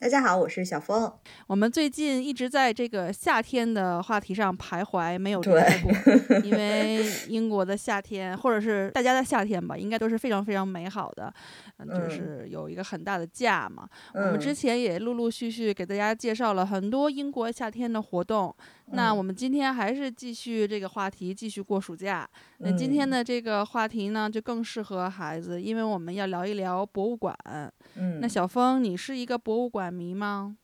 大家好，我是小峰。我们最近一直在这个夏天的话题上徘徊，没有离开过。因为英国的夏天，或者是大家的夏天吧，应该都是非常非常美好的，嗯，就是有一个很大的假嘛。我们之前也陆陆续续给大家介绍了很多英国夏天的活动。那我们今天还是继续这个话题，继续过暑假。那今天的这个话题呢，就更适合孩子，因为我们要聊一聊博物馆。嗯，那小峰，你是一个博物馆迷吗？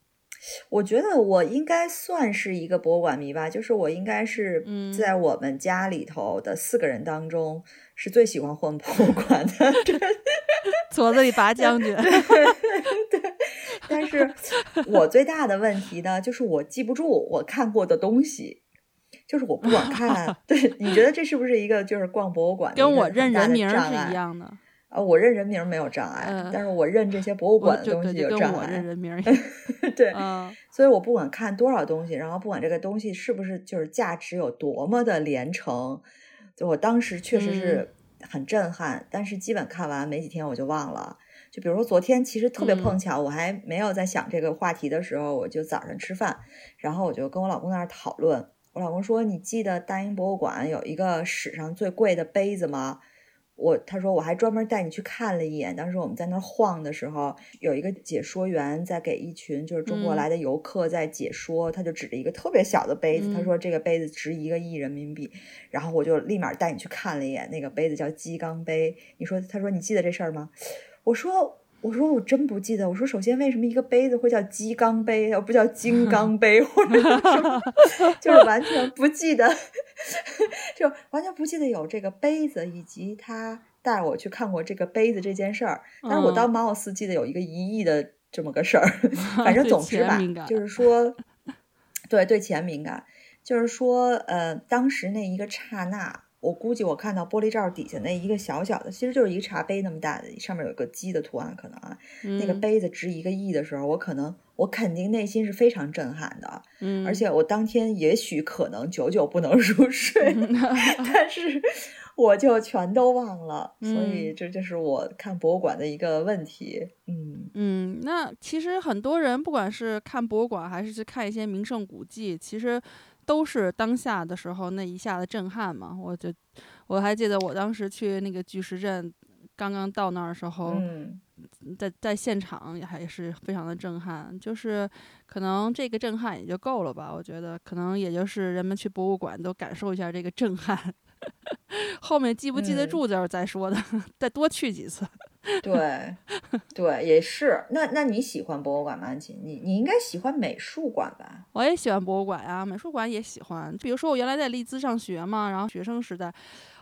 我觉得我应该算是一个博物馆迷吧，就是我应该是在我们家里头的四个人当中，是最喜欢混博物馆的。矬子里拔将军。对，但是我最大的问题呢，就是我记不住我看过的东西，就是我不管看。对，你觉得这是不是一个就是逛博物馆跟我认人名是一样的？啊，我认人名没有障碍，但是我认这些博物馆的东西有障碍。认人名 对，所以我不管看多少东西，然后不管这个东西是不是就是价值有多么的连城，就我当时确实是很震撼，但是基本看完没几天我就忘了。就比如说昨天，其实特别碰巧，我还没有在想这个话题的时候，我就早上吃饭，然后我就跟我老公在那讨论。我老公说：“你记得大英博物馆有一个史上最贵的杯子吗？”我他说我还专门带你去看了一眼，当时我们在那儿晃的时候，有一个解说员在给一群就是中国来的游客在解说，他就指着一个特别小的杯子，他说这个杯子值一个亿人民币，然后我就立马带你去看了一眼，那个杯子叫鸡缸杯。你说他说你记得这事儿吗？我说。我说我真不记得。我说首先为什么一个杯子会叫鸡缸杯，而不叫金刚杯，或者什么，就是完全不记得，就完全不记得有这个杯子，以及他带我去看过这个杯子这件事儿。但是我当貌似记得有一个一亿的这么个事儿。反正总之吧，就是说，对对钱敏感，就是说，呃，当时那一个刹那。我估计我看到玻璃罩底下那一个小小的，其实就是一个茶杯那么大的，上面有个鸡的图案，可能啊，那个杯子值一个亿的时候，我可能我肯定内心是非常震撼的，嗯，而且我当天也许可能久久不能入睡，但是 我就全都忘了，所以这就是我看博物馆的一个问题，嗯。嗯，那其实很多人不管是看博物馆还是去看一些名胜古迹，其实。都是当下的时候那一下的震撼嘛，我就我还记得我当时去那个巨石阵，刚刚到那儿的时候，在在现场也还是非常的震撼，就是可能这个震撼也就够了吧，我觉得可能也就是人们去博物馆都感受一下这个震撼，后面记不记得住就是再说的，再多去几次。对，对，也是。那那你喜欢博物馆吗？安琪，你你应该喜欢美术馆吧？我也喜欢博物馆呀，美术馆也喜欢。比如说我原来在利兹上学嘛，然后学生时代。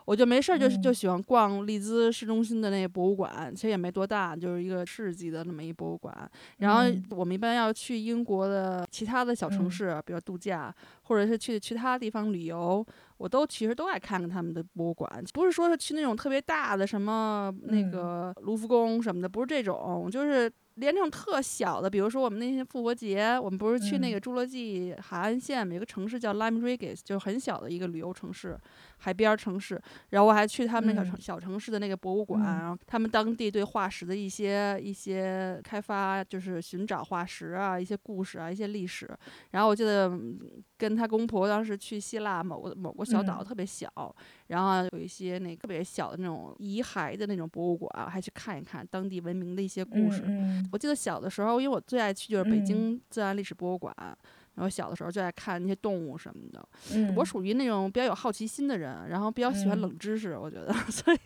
我就没事儿，就就喜欢逛利兹市中心的那个博物馆，其实也没多大，就是一个市级的那么一博物馆。然后我们一般要去英国的其他的小城市，比如度假，或者是去其他地方旅游，我都其实都爱看看他们的博物馆。不是说是去那种特别大的什么那个卢浮宫什么的，不是这种，就是。连那种特小的，比如说我们那天复活节，我们不是去那个侏罗纪海岸线，有个城市叫 Lime Regis，就是很小的一个旅游城市，海边城市。然后我还去他们那小城小城市的那个博物馆，然后他们当地对化石的一些一些开发，就是寻找化石啊，一些故事啊，一些历史。然后我记得跟他公婆当时去希腊某个某个小岛，特别小，然后有一些那特别小的那种遗骸的那种博物馆，还去看一看当地文明的一些故事。我记得小的时候，因为我最爱去就是北京自然历史博物馆，然后小的时候就爱看那些动物什么的。我属于那种比较有好奇心的人，然后比较喜欢冷知识，我觉得，所以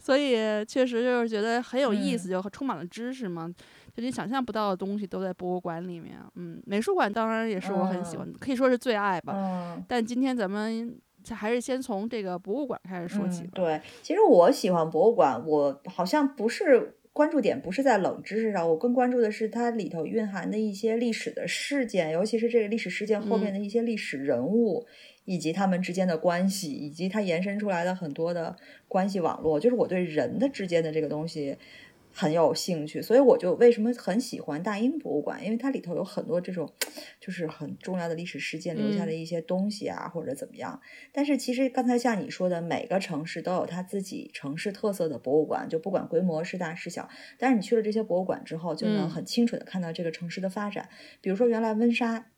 所以确实就是觉得很有意思，就充满了知识嘛，就你想象不到的东西都在博物馆里面。嗯，美术馆当然也是我很喜欢，可以说是最爱吧。但今天咱们还是先从这个博物馆开始说起。对，其实我喜欢博物馆，我好像不是。关注点不是在冷知识上，我更关注的是它里头蕴含的一些历史的事件，尤其是这个历史事件后面的一些历史人物，以及他们之间的关系，以及它延伸出来的很多的关系网络，就是我对人的之间的这个东西。很有兴趣，所以我就为什么很喜欢大英博物馆，因为它里头有很多这种，就是很重要的历史事件留下的一些东西啊，或者怎么样。但是其实刚才像你说的，每个城市都有它自己城市特色的博物馆，就不管规模是大是小。但是你去了这些博物馆之后，就能很清楚的看到这个城市的发展。比如说原来温莎。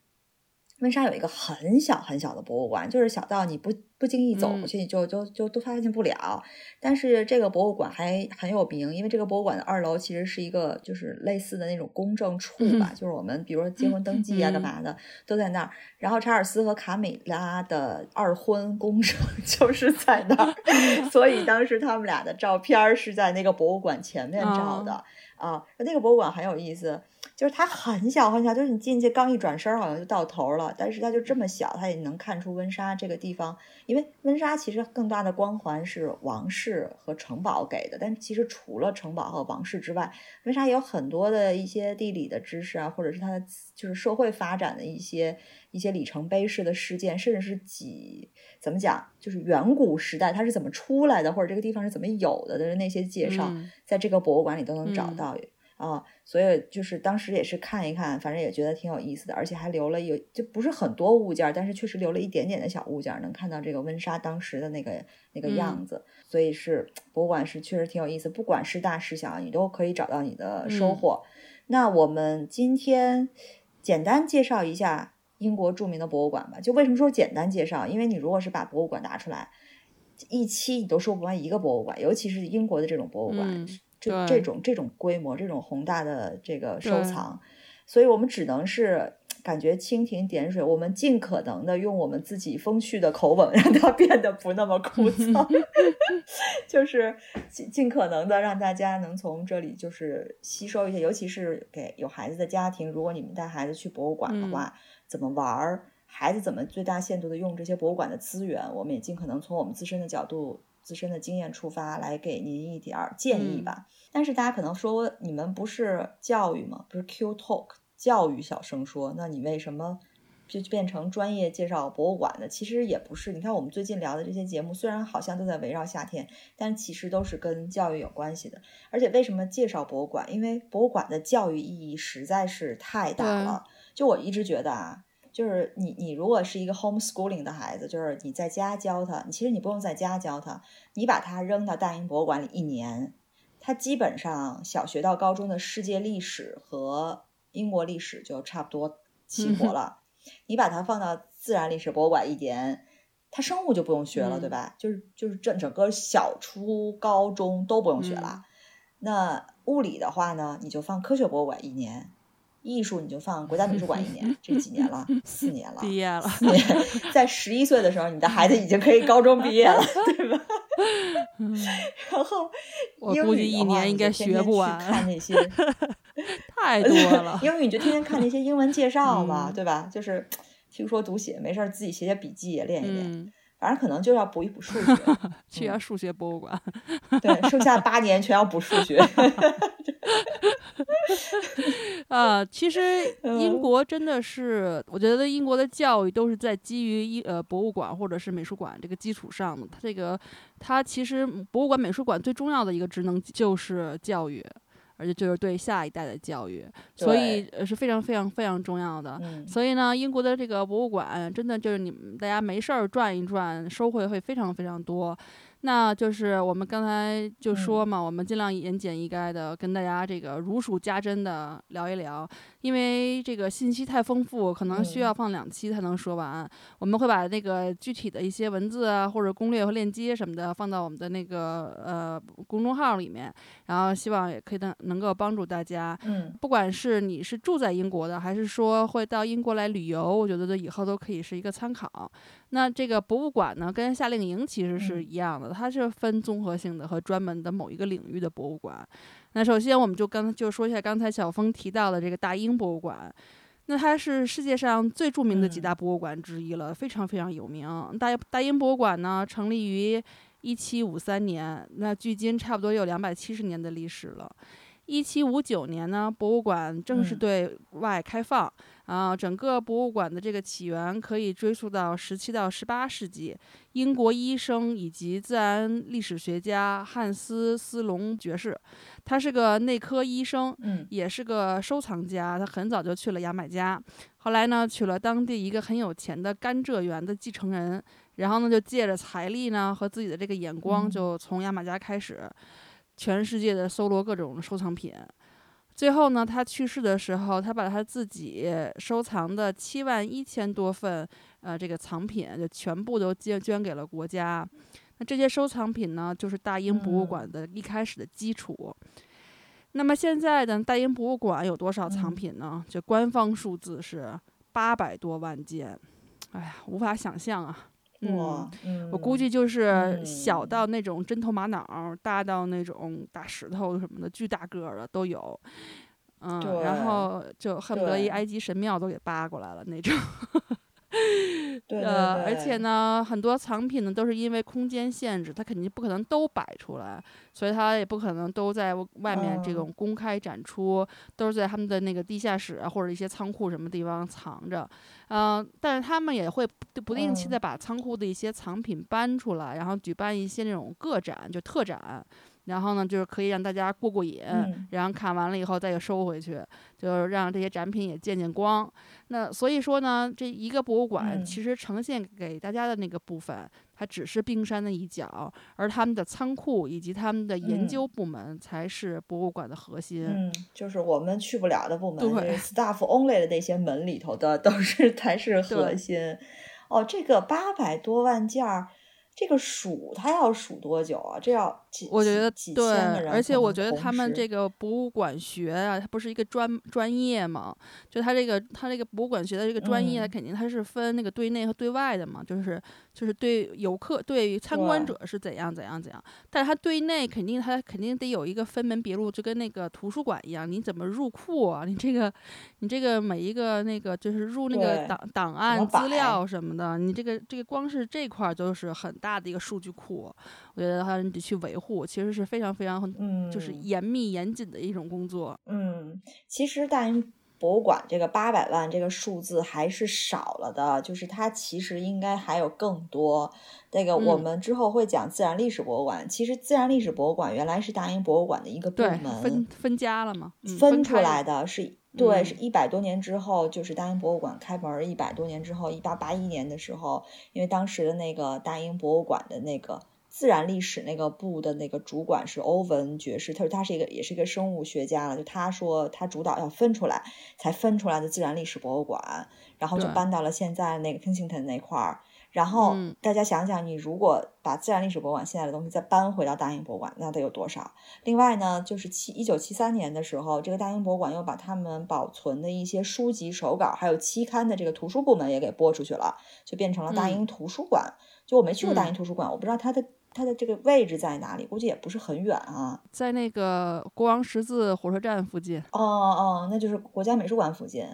温莎有一个很小很小的博物馆，就是小到你不不经意走过去，你就就就都发现不了。但是这个博物馆还很有名，因为这个博物馆的二楼其实是一个就是类似的那种公证处吧，就是我们比如说结婚登记啊干嘛的都在那儿。然后查尔斯和卡米拉的二婚公证 就是在那儿，所以当时他们俩的照片是在那个博物馆前面照的。啊，那个博物馆很有意思，就是它很小很小，就是你进去刚一转身，好像就到头了。但是它就这么小，它也能看出温莎这个地方，因为温莎其实更大的光环是王室和城堡给的。但其实除了城堡和王室之外，温莎也有很多的一些地理的知识啊，或者是它的就是社会发展的一些一些里程碑式的事件，甚至是几怎么讲，就是远古时代它是怎么出来的，或者这个地方是怎么有的的那些介绍，在这个博物馆里都能找到。啊，所以就是当时也是看一看，反正也觉得挺有意思的，而且还留了有就不是很多物件，但是确实留了一点点的小物件，能看到这个温莎当时的那个那个样子。所以是博物馆是确实挺有意思，不管是大是小，你都可以找到你的收获。那我们今天简单介绍一下英国著名的博物馆吧。就为什么说简单介绍？因为你如果是把博物馆拿出来，一期你都说不完一个博物馆，尤其是英国的这种博物馆。这这种这种规模，这种宏大的这个收藏，所以我们只能是感觉蜻蜓点水，我们尽可能的用我们自己风趣的口吻，让它变得不那么枯燥，就是尽尽可能的让大家能从这里就是吸收一些，尤其是给有孩子的家庭，如果你们带孩子去博物馆的话，怎么玩儿，孩子怎么最大限度的用这些博物馆的资源，我们也尽可能从我们自身的角度。自身的经验出发来给您一点儿建议吧。但是大家可能说，你们不是教育吗？不是 Q Talk 教育小声说，那你为什么就变成专业介绍博物馆的？其实也不是。你看我们最近聊的这些节目，虽然好像都在围绕夏天，但其实都是跟教育有关系的。而且为什么介绍博物馆？因为博物馆的教育意义实在是太大了。就我一直觉得啊。就是你，你如果是一个 homeschooling 的孩子，就是你在家教他，其实你不用在家教他，你把他扔到大英博物馆里一年，他基本上小学到高中的世界历史和英国历史就差不多齐活了。你把他放到自然历史博物馆一年，他生物就不用学了，对吧？就是就是整整个小初高中都不用学了。那物理的话呢，你就放科学博物馆一年。艺术你就放国家美术馆一年，这几年了，四年了，毕业了。四年，在十一岁的时候，你的孩子已经可以高中毕业了，对吧？然后，我估计一年应该学不完。看那些太多了，英语你就天天看那些英文介绍嘛，对吧？就是听说读写，没事儿自己写写笔记也练一练。反正可能就要补一补数学，去下数学博物馆。对，剩下八年全要补数学。啊，其实 英国真的是，我觉得英国的教育都是在基于一呃博物馆或者是美术馆这个基础上的。它这个，它其实博物馆、美术馆最重要的一个职能就是教育。而且就是对下一代的教育，所以呃是非常非常非常重要的。所以呢，英国的这个博物馆真的就是你们大家没事儿转一转，收获会非常非常多。那就是我们刚才就说嘛，我们尽量言简意赅的跟大家这个如数家珍的聊一聊，因为这个信息太丰富，可能需要放两期才能说完。我们会把那个具体的一些文字啊，或者攻略和链接什么的放到我们的那个呃公众号里面，然后希望也可以能能够帮助大家。嗯，不管是你是住在英国的，还是说会到英国来旅游，我觉得以后都可以是一个参考。那这个博物馆呢，跟夏令营其实是一样的，它是分综合性的和专门的某一个领域的博物馆。那首先，我们就刚就说一下刚才小峰提到的这个大英博物馆，那它是世界上最著名的几大博物馆之一了，非常非常有名。大大英博物馆呢，成立于一七五三年，那距今差不多有两百七十年的历史了。一七五九年呢，博物馆正式对外开放。啊，整个博物馆的这个起源可以追溯到十七到十八世纪，英国医生以及自然历史学家汉斯·斯隆爵士，他是个内科医生，嗯，也是个收藏家。他很早就去了牙买加，后来呢，娶了当地一个很有钱的甘蔗园的继承人，然后呢，就借着财力呢和自己的这个眼光，就从牙买加开始，全世界的搜罗各种收藏品。最后呢，他去世的时候，他把他自己收藏的七万一千多份，呃，这个藏品就全部都捐捐给了国家。那这些收藏品呢，就是大英博物馆的一开始的基础。那么现在的大英博物馆有多少藏品呢？就官方数字是八百多万件。哎呀，无法想象啊。嗯，我估计就是小到那种针头玛瑙，大到那种大石头什么的，巨大个的都有。嗯，然后就恨不得一埃及神庙都给扒过来了那种。呃，而且呢，很多藏品呢都是因为空间限制，它肯定不可能都摆出来，所以它也不可能都在外面这种公开展出，都是在他们的那个地下室或者一些仓库什么地方藏着。嗯，但是他们也会不定期的把仓库的一些藏品搬出来，然后举办一些那种个展，就特展。然后呢，就是可以让大家过过瘾，然后看完了以后再给收回去，就是让这些展品也见见光。那所以说呢，这一个博物馆其实呈现给大家的那个部分，它只是冰山的一角，而他们的仓库以及他们的研究部门才是博物馆的核心。嗯，就是我们去不了的部门，对，staff only 的那些门里头的都是 才是核心。哦，这个八百多万件儿。这个数它要数多久啊？这要几？我觉得对，而且我觉得他们这个博物馆学啊，它不是一个专专业嘛？就他这个他这个博物馆学的这个专业，肯定它是分那个对内和对外的嘛，就是就是对游客、对参观者是怎样怎样怎样。但是它对内肯定它肯定得有一个分门别路，就跟那个图书馆一样，你怎么入库啊？你这个你这个每一个那个就是入那个档档案资料什么的，你这个这个光是这块就是很。大的一个数据库，我觉得他得去维护，其实是非常非常嗯，就是严密严谨的一种工作。嗯，其实大英博物馆这个八百万这个数字还是少了的，就是它其实应该还有更多。那个我们之后会讲自然历史博物馆，其实自然历史博物馆原来是大英博物馆的一个部门，分分家了吗？分出来的是。对，是一百多年之后，就是大英博物馆开门一百多年之后，一八八一年的时候，因为当时的那个大英博物馆的那个自然历史那个部的那个主管是欧文爵士，他说他是一个也是一个生物学家了，就他说他主导要分出来，才分出来的自然历史博物馆，然后就搬到了现在那个 Kensington 那块儿。然后大家想想，你如果把自然历史博物馆现在的东西再搬回到大英博物馆，那得有多少？另外呢，就是七一九七三年的时候，这个大英博物馆又把他们保存的一些书籍手稿，还有期刊的这个图书部门也给拨出去了，就变成了大英图书馆。就我没去过大英图书馆，我不知道它的它的这个位置在哪里，估计也不是很远啊，在那个国王十字火车站附近。哦哦，那就是国家美术馆附近。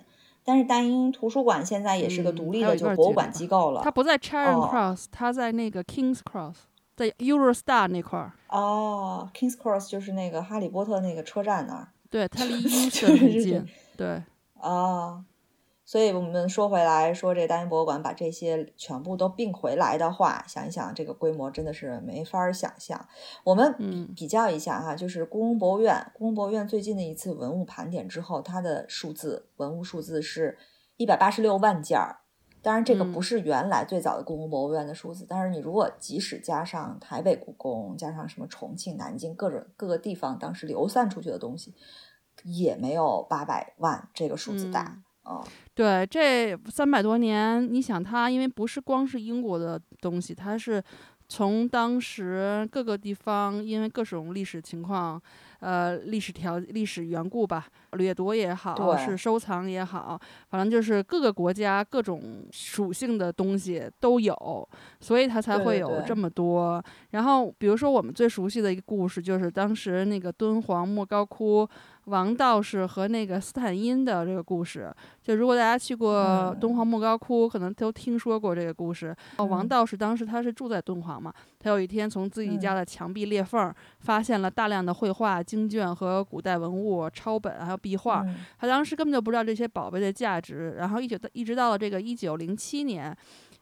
但是大英图书馆现在也是个独立的就博物馆机构了。它不在 Charing Cross，它在那个 Kings Cross，在 Eurostar 那块儿。哦，Kings Cross 就是那个哈利波特那个车站那儿。对，它离 Euston 很近。对。哦。所以我们说回来，说这大英博物馆把这些全部都并回来的话，想一想这个规模真的是没法想象。我们比较一下哈，就是故宫博物院，故宫博物院最近的一次文物盘点之后，它的数字文物数字是一百八十六万件儿。当然，这个不是原来最早的故宫博物院的数字，但是你如果即使加上台北故宫，加上什么重庆、南京各种各个地方当时流散出去的东西，也没有八百万这个数字大。哦，对，这三百多年，你想它，因为不是光是英国的东西，它是从当时各个地方，因为各种历史情况。呃，历史条历史缘故吧，掠夺也好，是收藏也好，反正就是各个国家各种属性的东西都有，所以它才会有这么多。然后，比如说我们最熟悉的一个故事，就是当时那个敦煌莫高窟王道士和那个斯坦因的这个故事。就如果大家去过敦煌莫高窟，可能都听说过这个故事。王道士当时他是住在敦煌嘛，他有一天从自己家的墙壁裂缝发现了大量的绘画。经卷和古代文物抄本，还有壁画。他当时根本就不知道这些宝贝的价值。然后一直到一直到了这个一九零七年。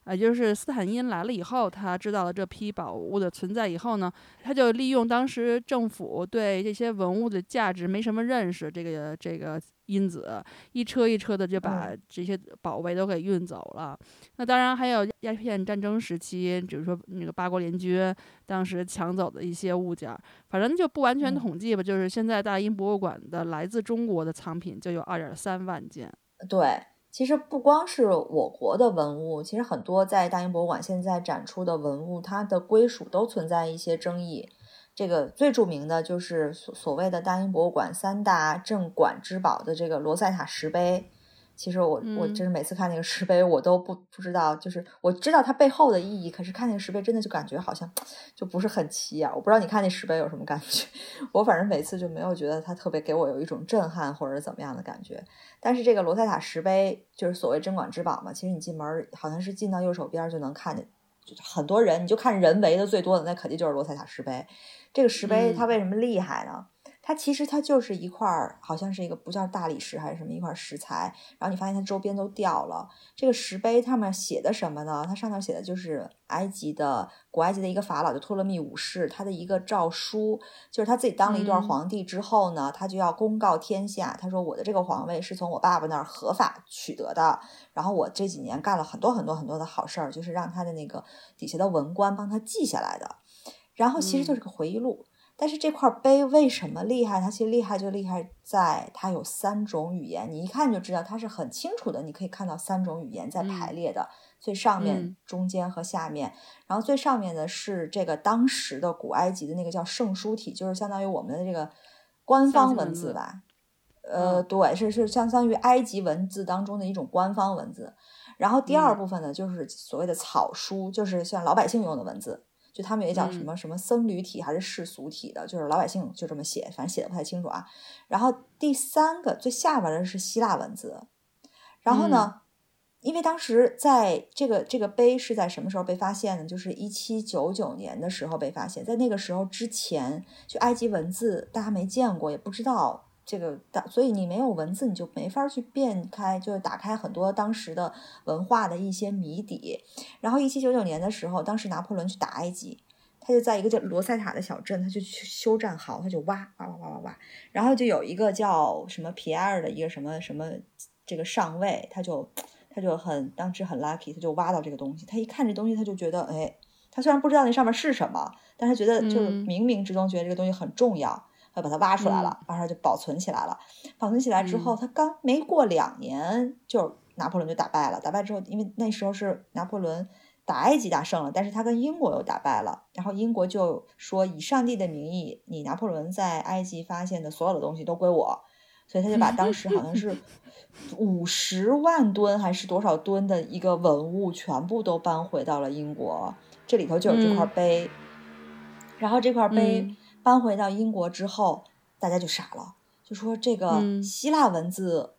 也就是斯坦因来了以后，他知道了这批宝物的存在以后呢，他就利用当时政府对这些文物的价值没什么认识，这个这个因子一车一车的就把这些宝贝都给运走了。那当然还有鸦片战争时期，比如说那个八国联军当时抢走的一些物件，反正就不完全统计吧。就是现在大英博物馆的来自中国的藏品就有二点三万件。对。其实不光是我国的文物，其实很多在大英博物馆现在展出的文物，它的归属都存在一些争议。这个最著名的就是所所谓的大英博物馆三大镇馆之宝的这个罗塞塔石碑。其实我我真是每次看那个石碑，我都不不知道，就是我知道它背后的意义，可是看那个石碑真的就感觉好像就不是很起眼。我不知道你看那石碑有什么感觉，我反正每次就没有觉得它特别给我有一种震撼或者怎么样的感觉。但是这个罗塞塔石碑就是所谓镇馆之宝嘛，其实你进门好像是进到右手边就能看见，就很多人你就看人围的最多的那肯定就是罗塞塔石碑。这个石碑它为什么厉害呢？它其实它就是一块儿，好像是一个不叫大理石还是什么一块石材，然后你发现它周边都掉了。这个石碑上面写的什么呢？它上面写的就是埃及的古埃及的一个法老，就托勒密五世，他的一个诏书，就是他自己当了一段皇帝之后呢，他就要公告天下，他说我的这个皇位是从我爸爸那儿合法取得的，然后我这几年干了很多很多很多的好事儿，就是让他的那个底下的文官帮他记下来的，然后其实就是个回忆录。但是这块碑为什么厉害？它其实厉害就厉害在它有三种语言，你一看就知道它是很清楚的。你可以看到三种语言在排列的，最上面、中间和下面。然后最上面的是这个当时的古埃及的那个叫圣书体，就是相当于我们的这个官方文字吧？呃，对，是是相当于埃及文字当中的一种官方文字。然后第二部分呢，就是所谓的草书，就是像老百姓用的文字。就他们也叫什么什么僧侣体还是世俗体的，就是老百姓就这么写，反正写的不太清楚啊。然后第三个最下边的是希腊文字。然后呢，因为当时在这个这个碑是在什么时候被发现呢？就是一七九九年的时候被发现，在那个时候之前，就埃及文字大家没见过，也不知道。这个，所以你没有文字，你就没法去辨开，就是打开很多当时的文化的一些谜底。然后，一七九九年的时候，当时拿破仑去打埃及，他就在一个叫罗塞塔的小镇，他就去修战壕，他就挖挖挖挖挖挖。然后就有一个叫什么皮埃尔的一个什么什么这个上尉，他就他就很当时很 lucky，他就挖到这个东西。他一看这东西，他就觉得，哎，他虽然不知道那上面是什么，但是觉得就是冥冥之中觉得这个东西很重要。他把它挖出来了，挖出来就保存起来了。保存起来之后，他刚没过两年，就拿破仑就打败了。打败之后，因为那时候是拿破仑打埃及打胜了，但是他跟英国又打败了。然后英国就说：“以上帝的名义，你拿破仑在埃及发现的所有的东西都归我。”所以他就把当时好像是 五十万吨还是多少吨的一个文物全部都搬回到了英国。这里头就有这块碑，然后这块碑。搬回到英国之后，大家就傻了，就说这个希腊文字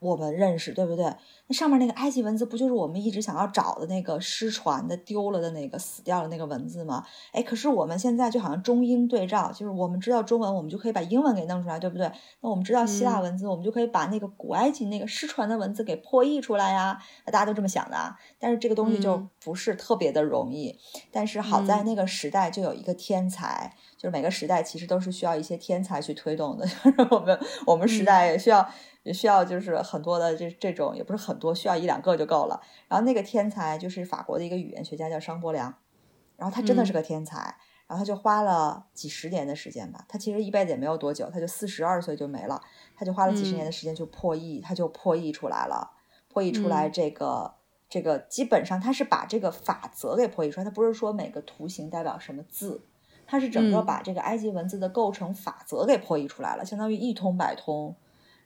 我们认识，对不对？那上面那个埃及文字不就是我们一直想要找的那个失传的、丢了的那个、死掉的那个文字吗？哎，可是我们现在就好像中英对照，就是我们知道中文，我们就可以把英文给弄出来，对不对？那我们知道希腊文字，我们就可以把那个古埃及那个失传的文字给破译出来呀。那大家都这么想的，但是这个东西就不是特别的容易。但是好在那个时代就有一个天才，就是每个时代其实都是需要一些天才去推动的。就是我们我们时代也需要。也需要就是很多的这这种也不是很多，需要一两个就够了。然后那个天才就是法国的一个语言学家叫商伯良，然后他真的是个天才，然后他就花了几十年的时间吧，他其实一辈子也没有多久，他就四十二岁就没了，他就花了几十年的时间就破译，他就破译出来了，破译出来这个这个基本上他是把这个法则给破译出来，他不是说每个图形代表什么字，他是整个把这个埃及文字的构成法则给破译出来了，相当于一通百通。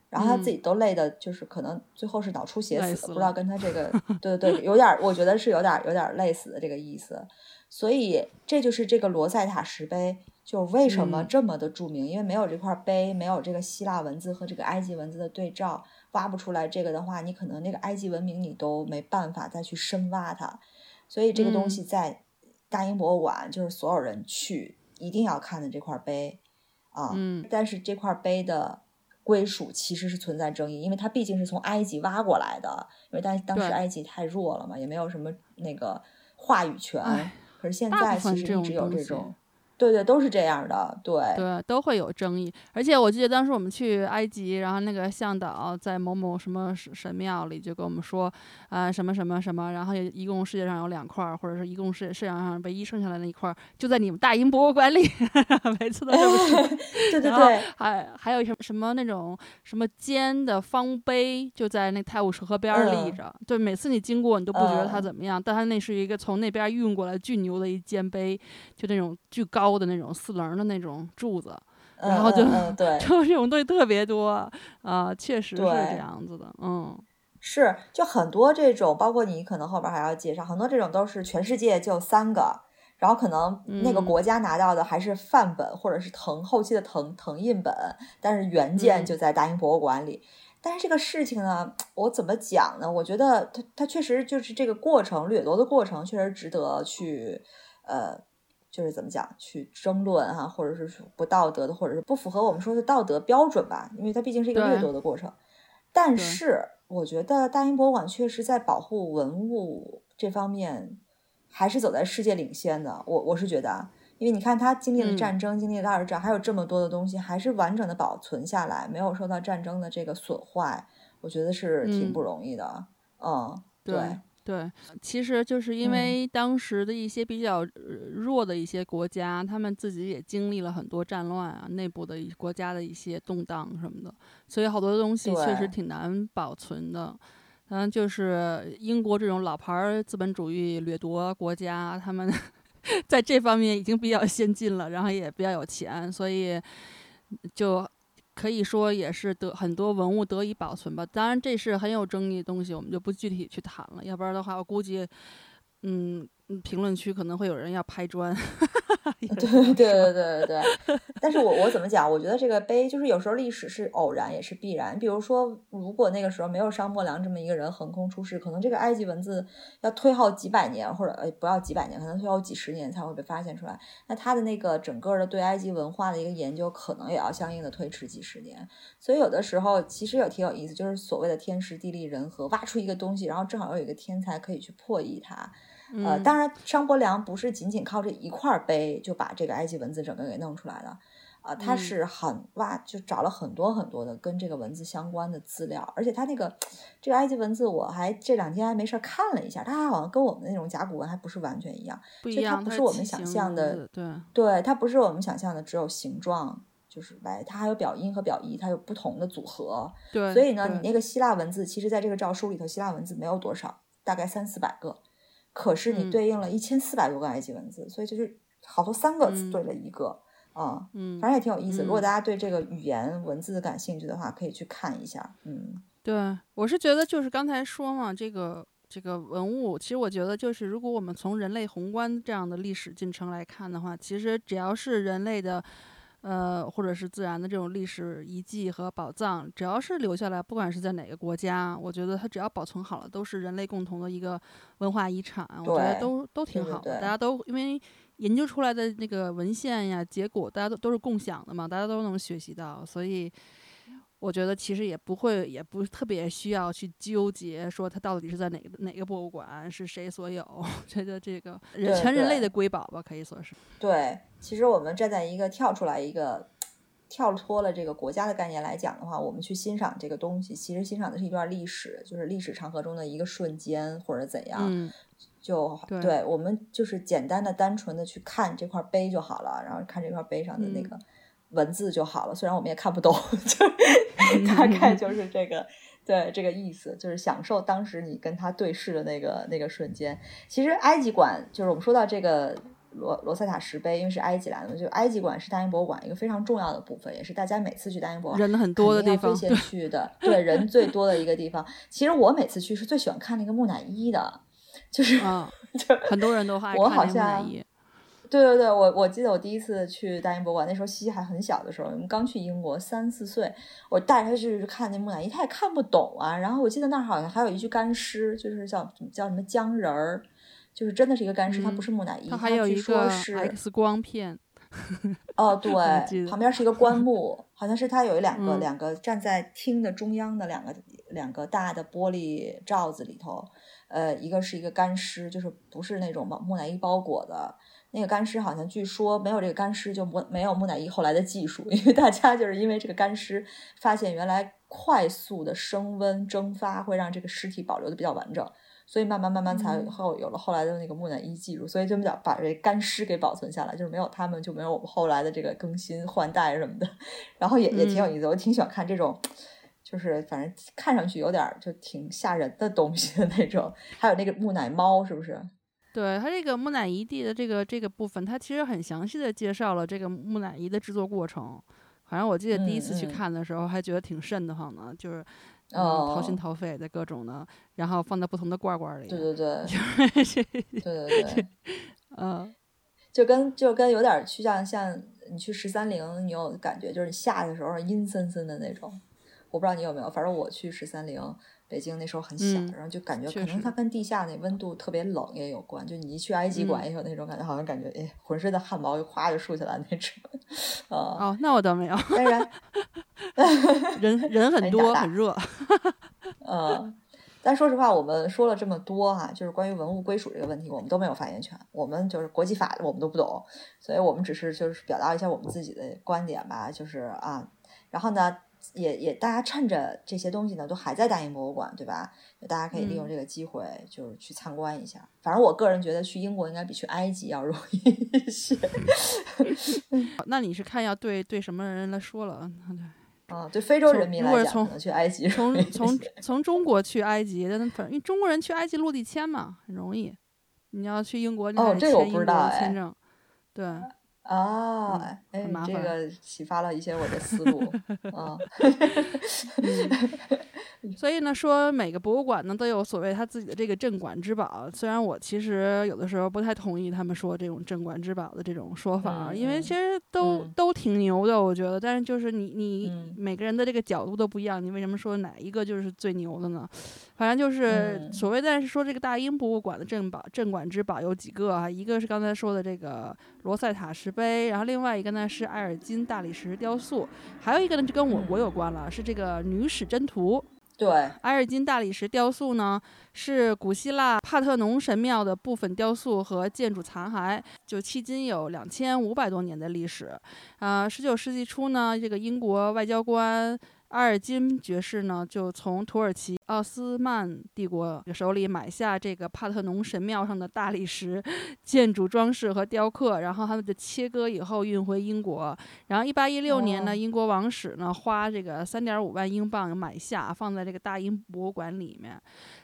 然后他自己都累的，就是可能最后是脑出血死的，不知道跟他这个，对对对，有点，我觉得是有点有点累死的这个意思。所以这就是这个罗塞塔石碑，就为什么这么的著名，因为没有这块碑，没有这个希腊文字和这个埃及文字的对照，挖不出来这个的话，你可能那个埃及文明你都没办法再去深挖它。所以这个东西在大英博物馆，就是所有人去一定要看的这块碑。啊。嗯，但是这块碑的归属其实是存在争议，因为它毕竟是从埃及挖过来的，因为当当时埃及太弱了嘛，也没有什么那个话语权。可是现在其实一直有这种。对对，都是这样的，对对，都会有争议。而且我记得当时我们去埃及，然后那个向导在某某什么神庙里就跟我们说，啊什么什么什么，然后也一共世界上有两块，或者是一共世世界上唯一剩下来那一块，就在你们大英博物馆里。每次都这么说。对对对，还还有什么什么那种什么尖的方碑，就在那泰晤士河边立着。对，每次你经过，你都不觉得它怎么样，但它那是一个从那边运过来巨牛的一尖碑，就那种巨高。高的那种四棱的那种柱子，然后就对，就这种东西特别多啊，确实是这样子的，嗯，是，就很多这种，包括你可能后边还要介绍很多这种，都是全世界就三个，然后可能那个国家拿到的还是范本或者是藤后期的藤藤印本，但是原件就在大英博物馆里。但是这个事情呢，我怎么讲呢？我觉得它它确实就是这个过程掠夺的过程，确实值得去呃。就是怎么讲去争论哈，或者是不道德的，或者是不符合我们说的道德标准吧，因为它毕竟是一个掠夺的过程。但是我觉得大英博物馆确实在保护文物这方面还是走在世界领先的。我我是觉得啊，因为你看它经历了战争，经历了二战，还有这么多的东西还是完整的保存下来，没有受到战争的这个损坏，我觉得是挺不容易的。嗯，对。对，其实就是因为当时的一些比较弱的一些国家，他们自己也经历了很多战乱啊，内部的国家的一些动荡什么的，所以好多东西确实挺难保存的。嗯，就是英国这种老牌资本主义掠夺国家，他们 在这方面已经比较先进了，然后也比较有钱，所以就。可以说也是得很多文物得以保存吧，当然这是很有争议的东西，我们就不具体去谈了。要不然的话，我估计，嗯。评论区可能会有人要拍砖，对对对对对对。但是我我怎么讲？我觉得这个碑就是有时候历史是偶然也是必然。比如说，如果那个时候没有商伯良这么一个人横空出世，可能这个埃及文字要推后几百年，或者呃不要几百年，可能推后几十年才会被发现出来。那他的那个整个的对埃及文化的一个研究，可能也要相应的推迟几十年。所以有的时候其实也挺有意思，就是所谓的天时地利人和，挖出一个东西，然后正好又有一个天才可以去破译它。呃，当然，商伯良不是仅仅靠这一块碑就把这个埃及文字整个给弄出来的，啊，他是很挖，就找了很多很多的跟这个文字相关的资料，而且他那个这个埃及文字，我还这两天还没事看了一下，它好像跟我们那种甲骨文还不是完全一样，不一样，它不是我们想象的，对，对，它不是我们想象的只有形状就是白，它还有表音和表意，它有不同的组合，对，所以呢，你那个希腊文字，其实在这个诏书里头，希腊文字没有多少，大概三四百个。可是你对应了一千四百多个埃及文字，所以就是好多三个字对了一个啊，嗯，反正也挺有意思。如果大家对这个语言文字感兴趣的话，可以去看一下。嗯，对，我是觉得就是刚才说嘛，这个这个文物，其实我觉得就是如果我们从人类宏观这样的历史进程来看的话，其实只要是人类的。呃，或者是自然的这种历史遗迹和宝藏，只要是留下来，不管是在哪个国家，我觉得它只要保存好了，都是人类共同的一个文化遗产。我觉得都都挺好的，大家都因为研究出来的那个文献呀，结果大家都都是共享的嘛，大家都能学习到，所以。我觉得其实也不会，也不特别需要去纠结说它到底是在哪个哪个博物馆，是谁所有。觉得这个人全人类的瑰宝吧，可以说是。对，其实我们站在一个跳出来一个跳脱了这个国家的概念来讲的话，我们去欣赏这个东西，其实欣赏的是一段历史，就是历史长河中的一个瞬间或者怎样。嗯。就对我们就是简单的、单纯的去看这块碑就好了，然后看这块碑上的那个。文字就好了，虽然我们也看不懂，就大概就是这个，对这个意思，就是享受当时你跟他对视的那个那个瞬间。其实埃及馆就是我们说到这个罗罗塞塔石碑，因为是埃及来的，就埃及馆是大英博物馆一个非常重要的部分，也是大家每次去大英博物馆人很多的地方，最先去的，对人最多的一个地方。其实我每次去是最喜欢看那个木乃伊的，就是 就很多人都爱看木乃伊。对对对，我我记得我第一次去大英博物馆，那时候西西还很小的时候，我们刚去英国三四岁，我带着他去看那木乃伊，他也看不懂啊。然后我记得那儿好像还有一具干尸，就是叫叫什么姜人儿，就是真的是一个干尸，它不是木乃伊，它还有一个 X 光片。哦，对，旁边是一个棺木，好像是它有一两个两个站在厅的中央的两个两个大的玻璃罩子里头，呃，一个是一个干尸，就是不是那种木木乃伊包裹的。那个干尸好像据说没有这个干尸就没没有木乃伊后来的技术，因为大家就是因为这个干尸发现原来快速的升温蒸发会让这个尸体保留的比较完整，所以慢慢慢慢才后有了后来的那个木乃伊技术，所以就比较把这干尸给保存下来，就是没有他们就没有我们后来的这个更新换代什么的，然后也也挺有意思，我挺喜欢看这种，就是反正看上去有点就挺吓人的东西的那种，还有那个木乃猫是不是？对它这个木乃伊地的这个这个部分，它其实很详细的介绍了这个木乃伊的制作过程。反正我记得第一次去看的时候，还觉得挺瘆得慌的，就是掏心掏肺的各种的，然后放在不同的罐罐里。对对对，对对对，嗯，就跟就跟有点去像像你去十三陵，你有感觉就是你下的时候阴森森的那种。我不知道你有没有，反正我去十三陵。北京那时候很小，然后就感觉可能它跟地下那温度特别冷也有关。就你一去埃及馆也有那种感觉，好像感觉哎，浑身的汗毛就哗就竖起来那种。哦，那我倒没有。当然，人人很多，很热。嗯，但说实话，我们说了这么多哈，就是关于文物归属这个问题，我们都没有发言权。我们就是国际法的，我们都不懂，所以我们只是就是表达一下我们自己的观点吧。就是啊，然后呢？也也，大家趁着这些东西呢，都还在大英博物馆，对吧？大家可以利用这个机会，就是去参观一下。反正我个人觉得，去英国应该比去埃及要容易一些。那你是看要对对什么人来说了？啊，对非洲人民来讲，去埃及。从 从从中国去埃及，但反正因为中国人去埃及落地签嘛，很容易。你要去英国，你得签英国签证。对。啊，哎，这个启发了一些我的思路，啊 所以呢，说每个博物馆呢都有所谓他自己的这个镇馆之宝。虽然我其实有的时候不太同意他们说这种镇馆之宝的这种说法，因为其实都都挺牛的，我觉得。但是就是你你每个人的这个角度都不一样，你为什么说哪一个就是最牛的呢？反正就是所谓，但是说这个大英博物馆的镇宝镇馆之宝有几个啊？一个是刚才说的这个罗塞塔石碑，然后另外一个呢是埃尔金大理石雕塑，还有一个呢就跟我国有关了，是这个女史箴图。对，埃尔金大理石雕塑呢是古希腊帕特农神庙的部分雕塑和建筑残骸，就迄今有两千五百多年的历史。啊，十九世纪初呢，这个英国外交官。阿尔金爵士呢，就从土耳其奥斯曼帝国手里买下这个帕特农神庙上的大理石建筑装饰和雕刻，然后他们就切割以后运回英国。然后，一八一六年呢，英国王室呢花这个三点五万英镑买下，放在这个大英博物馆里面。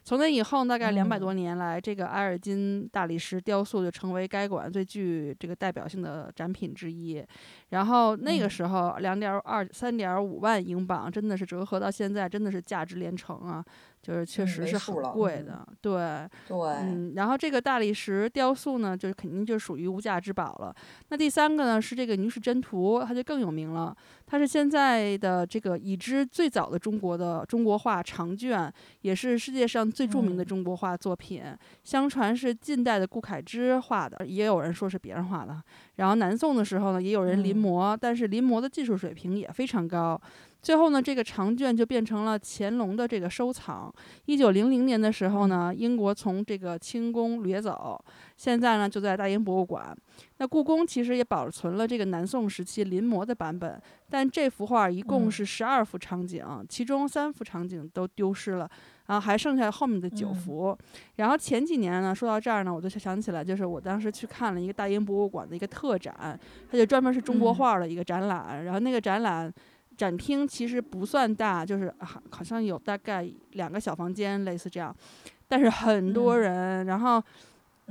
从那以后，大概两百多年来，这个埃尔金大理石雕塑就成为该馆最具这个代表性的展品之一。然后那个时候，两点二三点五万英镑，真的是折合到现在，真的是价值连城啊。就是确实是很贵的，对对，嗯，然后这个大理石雕塑呢，就是肯定就属于无价之宝了。那第三个呢是这个女史箴图，它就更有名了。它是现在的这个已知最早的中国的中国画长卷，也是世界上最著名的中国画作品。相传是近代的顾恺之画的，也有人说是别人画的。然后南宋的时候呢，也有人临摹，但是临摹的技术水平也非常高。最后呢，这个长卷就变成了乾隆的这个收藏。一九零零年的时候呢，英国从这个清宫掠走，现在呢就在大英博物馆。那故宫其实也保存了这个南宋时期临摹的版本，但这幅画一共是十二幅场景，其中三幅场景都丢失了，然后还剩下后面的九幅。然后前几年呢，说到这儿呢，我就想起来，就是我当时去看了一个大英博物馆的一个特展，它就专门是中国画的一个展览，然后那个展览。展厅其实不算大，就是好好像有大概两个小房间，类似这样，但是很多人，然后。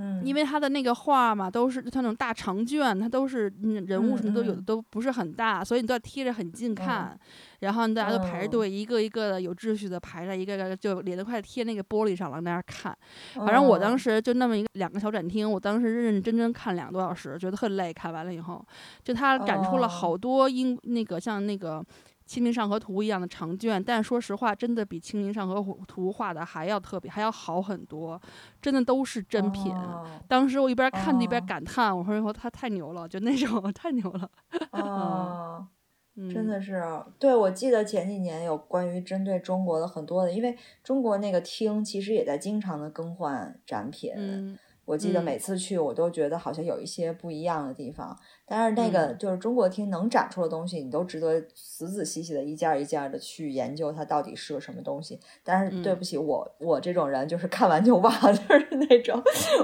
嗯，因为他的那个画嘛，都是他那种大长卷，他都是人物什么都有的，都不是很大，所以你都要贴着很近看。然后大家都排着队，一个一个的有秩序的排着，一个个就脸都快贴那个玻璃上了，那样看。反正我当时就那么一个两个小展厅，我当时认认真真看两个多小时，觉得特累。看完了以后，就他展出了好多英那个像那个。清明上河图》一样的长卷，但说实话，真的比《清明上河图》画的还要特别，还要好很多，真的都是真品。当时我一边看着一边感叹，我说：“他太牛了，就那种 太牛了。”啊，真的是，对我记得前几年有关于针对中国的很多的，因为中国那个厅其实也在经常的更换展品。我记得每次去，我都觉得好像有一些不一样的地方。但是那个就是中国厅能展出的东西，你都值得仔仔细细的一件一件的去研究它到底是个什么东西。但是对不起，我我这种人就是看完就忘，就是那种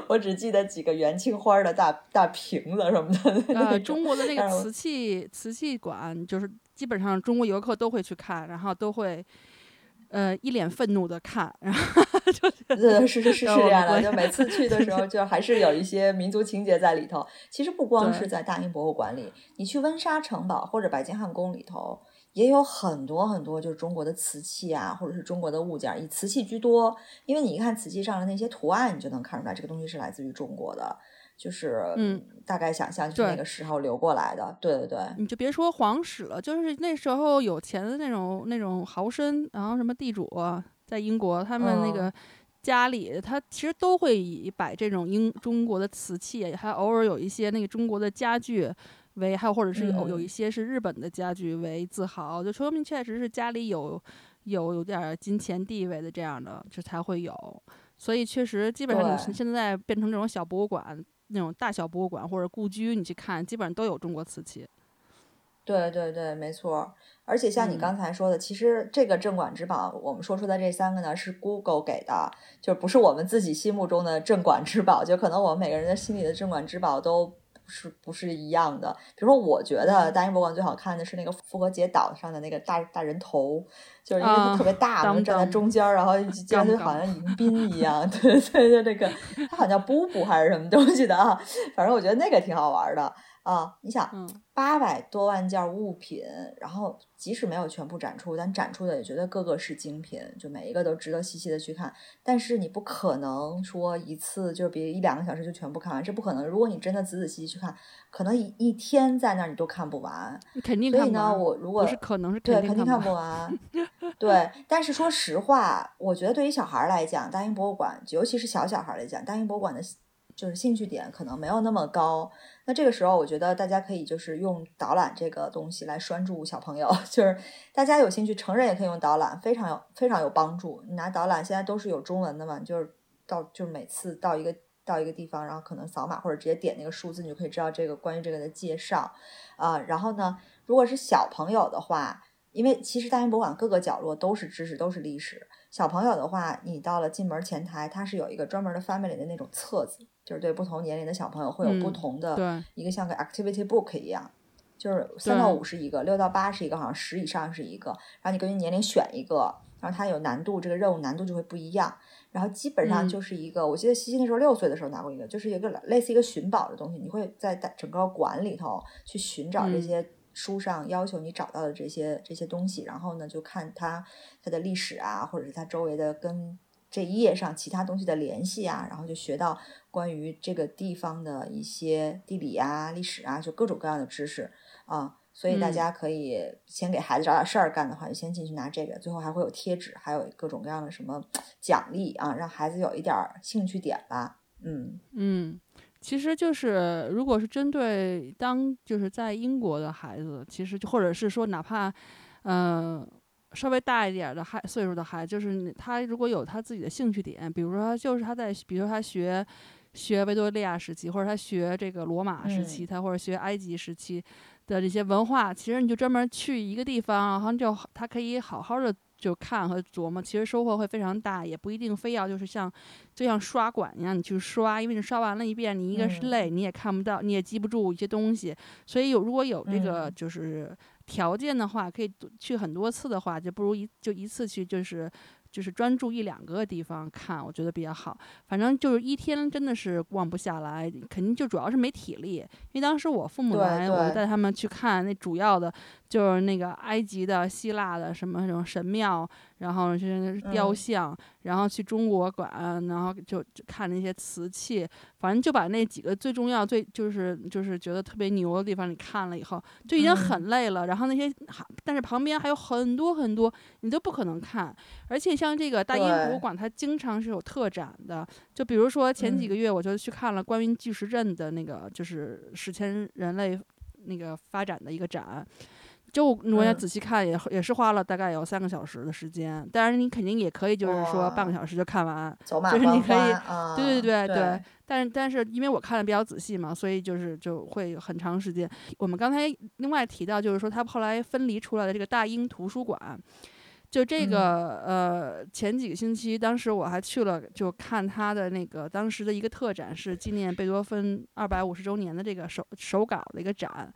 我只记得几个元青花的大大瓶子什么的。呃，中国的那个瓷器瓷器馆，就是基本上中国游客都会去看，然后都会。呃，一脸愤怒的看，然后 就是是是是这样的，就每次去的时候，就还是有一些民族情节在里头。其实不光是在大英博物馆里，你去温莎城堡或者白金汉宫里头，也有很多很多就是中国的瓷器啊，或者是中国的物件，以瓷器居多。因为你一看瓷器上的那些图案，你就能看出来这个东西是来自于中国的。就是，嗯，大概想象就是那个时候流过来的，对对对。你就别说皇室了，就是那时候有钱的那种那种豪绅，然后什么地主，在英国他们那个家里，他其实都会以摆这种英中国的瓷器，还偶尔有一些那个中国的家具为，还有或者是有有一些是日本的家具为自豪，就说明确实是家里有有有点金钱地位的这样的，这才会有。所以确实，基本上你现在变成这种小博物馆。那种大小博物馆或者故居，你去看，基本上都有中国瓷器。对对对，没错。而且像你刚才说的，其实这个镇馆之宝，我们说出的这三个呢，是 Google 给的，就不是我们自己心目中的镇馆之宝。就可能我们每个人的心里的镇馆之宝都不是不是一样的。比如说，我觉得大英博物馆最好看的是那个复活节岛上的那个大大人头。就是因为它特别大，我们站在中间儿，然后 感觉好像迎宾一样。对 对对，这个它好像布布还是什么东西的啊？反正我觉得那个挺好玩的。啊，你想，八百多万件物品，然后即使没有全部展出，但展出的也觉得个个是精品，就每一个都值得细细的去看。但是你不可能说一次就别一两个小时就全部看完，这不可能。如果你真的仔仔细细去看，可能一一天在那儿你都看不完。肯定看不完。所以呢，我如果不是可能是对，肯定看不完。对，但是说实话，我觉得对于小孩来讲，大英博物馆，尤其是小小孩来讲，大英博物馆的。就是兴趣点可能没有那么高，那这个时候我觉得大家可以就是用导览这个东西来拴住小朋友，就是大家有兴趣，成人也可以用导览，非常有非常有帮助。你拿导览现在都是有中文的嘛，就是到就是每次到一个到一个地方，然后可能扫码或者直接点那个数字，你就可以知道这个关于这个的介绍啊。然后呢，如果是小朋友的话，因为其实大英博物馆各个角落都是知识，都是历史。小朋友的话，你到了进门前台，它是有一个专门的 family 的那种册子。就是对不同年龄的小朋友会有不同的一个像个 activity book 一样，就是三到五是一个，六到八是一个，好像十以上是一个。然后你根据年龄选一个，然后它有难度，这个任务难度就会不一样。然后基本上就是一个，我记得西西那时候六岁的时候拿过一个，就是一个类似一个寻宝的东西，你会在整个馆里头去寻找这些书上要求你找到的这些这些东西，然后呢就看它它的历史啊，或者是它周围的跟。这一页上其他东西的联系啊，然后就学到关于这个地方的一些地理啊、历史啊，就各种各样的知识啊。所以大家可以先给孩子找点事儿干的话，就先进去拿这个。最后还会有贴纸，还有各种各样的什么奖励啊，让孩子有一点兴趣点吧。嗯嗯，其实就是如果是针对当就是在英国的孩子，其实就或者是说哪怕嗯。稍微大一点的孩岁数的孩子，就是他如果有他自己的兴趣点，比如说就是他在，比如说他学学维多利亚时期，或者他学这个罗马时期，他或者学埃及时期的这些文化，其实你就专门去一个地方，然后就他可以好好的就看和琢磨，其实收获会非常大，也不一定非要就是像就像刷馆一样你去刷，因为你刷完了一遍，你一个是累，你也看不到，你也记不住一些东西，所以有如果有这个就是。条件的话，可以去很多次的话，就不如一就一次去，就是就是专注一两个地方看，我觉得比较好。反正就是一天真的是逛不下来，肯定就主要是没体力。因为当时我父母来，我带他们去看，那主要的就是那个埃及的、希腊的什么那种神庙，然后就是雕像，然后去中国馆，然后就看那些瓷器，反正就把那几个最重要、最就是就是觉得特别牛的地方你看了以后，就已经很累了。然后那些，但是旁边还有很多很多你都不可能看，而且像这个大英博物馆，它经常是有特展的。就比如说前几个月我就去看了关于巨石阵的那个，就是史前人类那个发展的一个展。就我也仔细看，也也是花了大概有三个小时的时间。当然，你肯定也可以，就是说半个小时就看完，就是你可以，对对对对。但是但是，因为我看的比较仔细嘛，所以就是就会很长时间。我们刚才另外提到，就是说他后来分离出来的这个大英图书馆，就这个呃，前几个星期，当时我还去了，就看他的那个当时的一个特展，是纪念贝多芬二百五十周年的这个手手稿的一个展。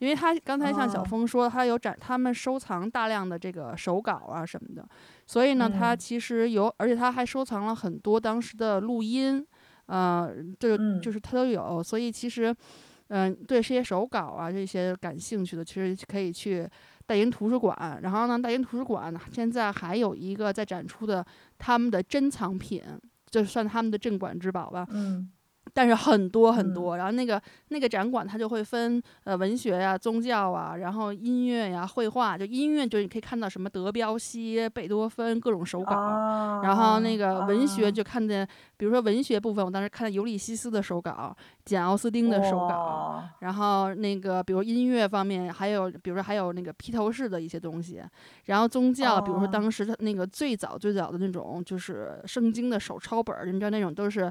因为他刚才像小峰说，他有展，他们收藏大量的这个手稿啊什么的，所以呢，他其实有，而且他还收藏了很多当时的录音，呃，就就是他都有，所以其实，嗯，对这些手稿啊这些感兴趣的，其实可以去大英图书馆。然后呢，大英图书馆呢现在还有一个在展出的他们的珍藏品，就算他们的镇馆之宝吧。嗯。但是很多很多，然后那个那个展馆它就会分呃文学呀、宗教啊，然后音乐呀、绘画。就音乐就是你可以看到什么德彪西、贝多芬各种手稿，然后那个文学就看见，比如说文学部分，我当时看到尤利西斯的手稿、简奥斯丁的手稿，然后那个比如音乐方面还有，比如说还有那个披头士的一些东西，然后宗教，比如说当时他那个最早最早的那种就是圣经的手抄本，你知道那种都是。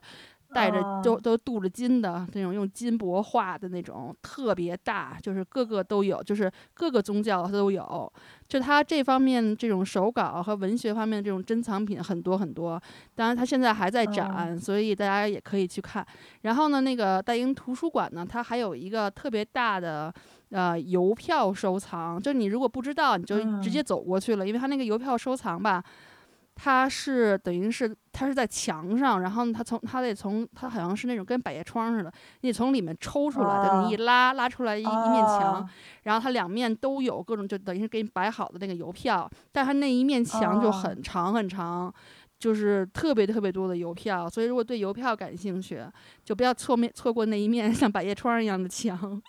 带着都都镀着金的那种，用金箔画的那种，特别大，就是各个都有，就是各个宗教都有。就他这方面这种手稿和文学方面这种珍藏品很多很多。当然，他现在还在展，所以大家也可以去看。然后呢，那个大英图书馆呢，它还有一个特别大的呃邮票收藏。就你如果不知道，你就直接走过去了，因为它那个邮票收藏吧。它是等于是它是在墙上，然后它从它得从它好像是那种跟百叶窗似的，你从里面抽出来，等你一拉拉出来一一面墙，然后它两面都有各种就等于是给你摆好的那个邮票，但它那一面墙就很长很长，就是特别特别多的邮票，所以如果对邮票感兴趣，就不要错面错过那一面 像百叶窗一样的墙。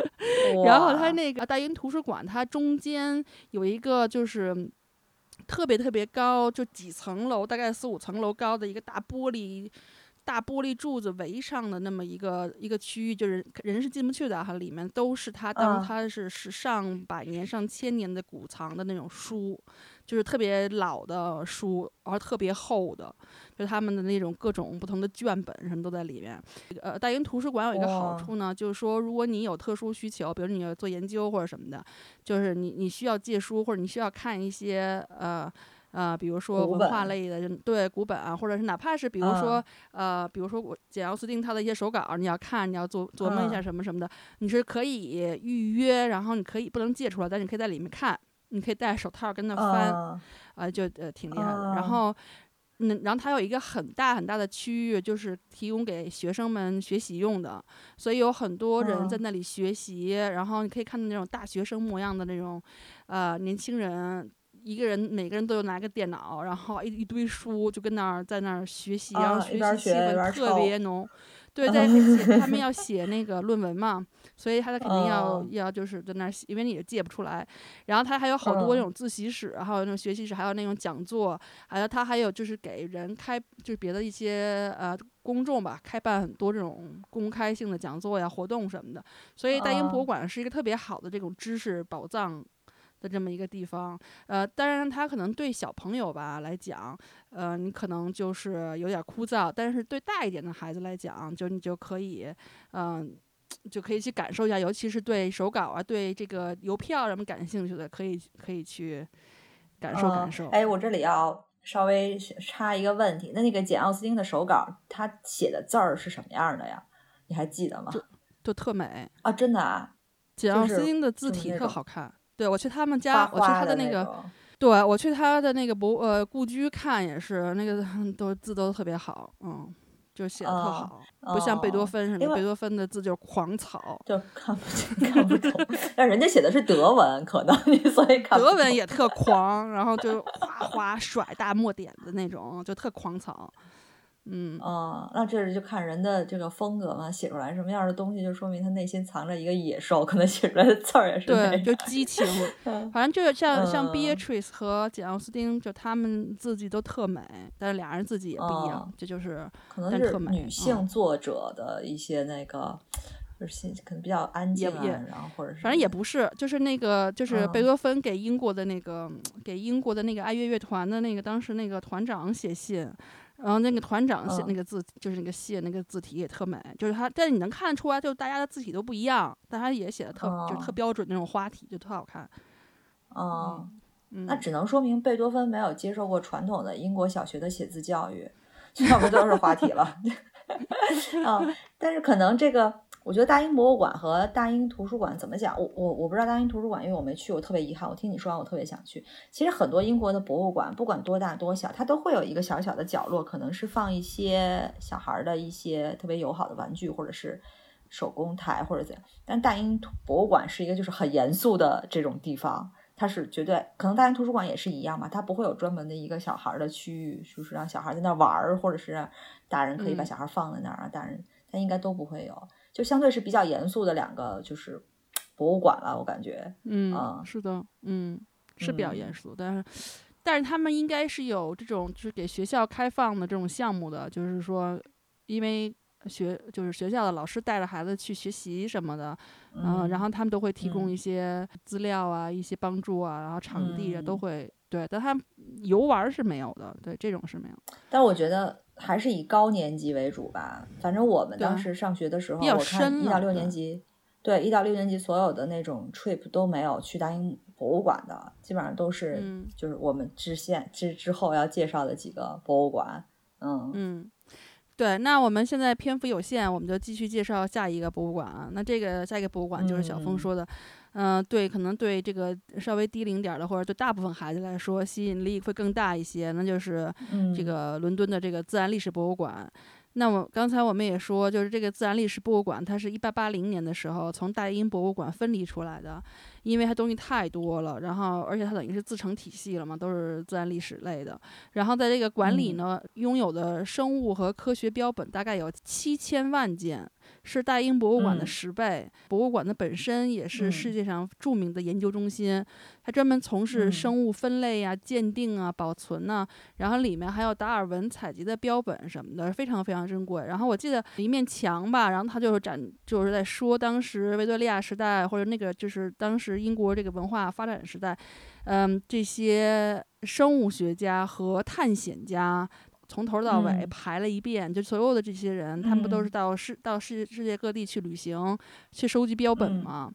然后它那个大英图书馆，它中间有一个就是。特别特别高，就几层楼，大概四五层楼高的一个大玻璃。大玻璃柱子围上的那么一个一个区域，就是人是进不去的哈，里面都是他当他是是上百年、上千年的古藏的那种书，就是特别老的书，然后特别厚的，就他们的那种各种不同的卷本什么都在里面。呃，大英图书馆有一个好处呢，就是说如果你有特殊需求，比如你要做研究或者什么的，就是你你需要借书或者你需要看一些呃。呃，比如说文化类的，对古本啊，或者是哪怕是比如说，呃，比如说我简奥斯汀他的一些手稿，你要看，你要琢琢磨一下什么什么的，你是可以预约，然后你可以不能借出来，但是你可以在里面看，你可以戴手套跟那翻，啊，就呃挺厉害的。然后，那，然后它有一个很大很大的区域，就是提供给学生们学习用的，所以有很多人在那里学习，然后你可以看到那种大学生模样的那种，呃，年轻人。一个人，每个人都有拿个电脑，然后一一堆书，就跟那儿在那儿学习，然后学习气氛特别浓。对，在他们 要写那个论文嘛，所以他肯定要要就是在那儿，因为你也借不出来。然后他还有好多那种自习室，还有那种学习室，还有那种讲座，还有他还有就是给人开，就是别的一些呃公众吧，开办很多这种公开性的讲座呀、活动什么的。所以大英博物馆是一个特别好的这种知识宝藏。的这么一个地方，呃，当然它可能对小朋友吧来讲，呃，你可能就是有点枯燥，但是对大一点的孩子来讲，就你就可以，嗯，就可以去感受一下，尤其是对手稿啊，对这个邮票什么感兴趣的，可以可以去感受感受。哎，我这里要稍微插一个问题，那那个简奥斯汀的手稿，他写的字儿是什么样的呀？你还记得吗？就就特美啊，真的啊，简奥斯汀的字体特好看。对，我去他们家，我去他的那个，对我去他的那个博呃故居看也是，那个 都字都特别好，嗯，就写的特好，不像贝多芬似的，贝多芬的字就是狂草，就看不清看不懂。但人家写的是德文，可能 所以德文也特狂，然后就哗哗甩大墨点的那种，就特狂草。嗯啊，那这是就看人的这个风格嘛，写出来什么样的东西，就说明他内心藏着一个野兽，可能写出来的字儿也是对，就激情。反正就是像像 Beatrice 和简奥斯汀，就他们自己都特美，但是俩人自己也不一样，这就是可能是女性作者的一些那个，就是可能比较安静啊，然后或者是反正也不是，就是那个就是贝多芬给英国的那个给英国的那个爱乐乐团的那个当时那个团长写信。然后那个团长写那个字，就是那个谢那个字体也特美，就是他，但是你能看得出来，就大家的字体都不一样，但他也写的特，就特标准那种花体，就特好看。嗯，那只能说明贝多芬没有接受过传统的英国小学的写字教育，要不都是花体了。啊，但是可能这个。我觉得大英博物馆和大英图书馆怎么讲？我我我不知道大英图书馆，因为我没去，我特别遗憾。我听你说完，我特别想去。其实很多英国的博物馆，不管多大多小，它都会有一个小小的角落，可能是放一些小孩的一些特别友好的玩具，或者是手工台，或者怎样。但大英博物馆是一个就是很严肃的这种地方，它是绝对可能大英图书馆也是一样嘛，它不会有专门的一个小孩的区域，就是让小孩在那玩儿，或者是大人可以把小孩放在那儿啊，大人他应该都不会有。就相对是比较严肃的两个，就是 博物馆了，我感觉，嗯，是的，嗯，是比较严肃，但是，但是他们应该是有这种，就是给学校开放的这种项目的，就是说，因为学就是学校的老师带着孩子去学习什么的，嗯，然后他们都会提供一些资料啊，一些帮助啊，然后场地啊都会，对，但他游玩是没有的，对，这种是没有。但我觉得。还是以高年级为主吧。反正我们当时上学的时候，我看一到六年级，对一到六年级所有的那种 trip 都没有去大英博物馆的，基本上都是就是我们之现之之后要介绍的几个博物馆。嗯嗯，对。那我们现在篇幅有限，我们就继续介绍下一个博物馆啊。那这个下一个博物馆就是小峰说的。嗯，对，可能对这个稍微低龄点的，或者对大部分孩子来说，吸引力会更大一些。那就是这个伦敦的这个自然历史博物馆。那么刚才我们也说，就是这个自然历史博物馆，它是一八八零年的时候从大英博物馆分离出来的。因为它东西太多了，然后而且它等于是自成体系了嘛，都是自然历史类的。然后在这个馆里呢，拥有的生物和科学标本大概有七千万件，是大英博物馆的十倍。博物馆的本身也是世界上著名的研究中心，它专门从事生物分类啊、鉴定啊、保存呐。然后里面还有达尔文采集的标本什么的，非常非常珍贵。然后我记得一面墙吧，然后它就是展，就是在说当时维多利亚时代或者那个就是当时。英国这个文化发展时代，嗯，这些生物学家和探险家从头到尾排了一遍，就所有的这些人，他们不都是到世到世世界各地去旅行，去收集标本吗？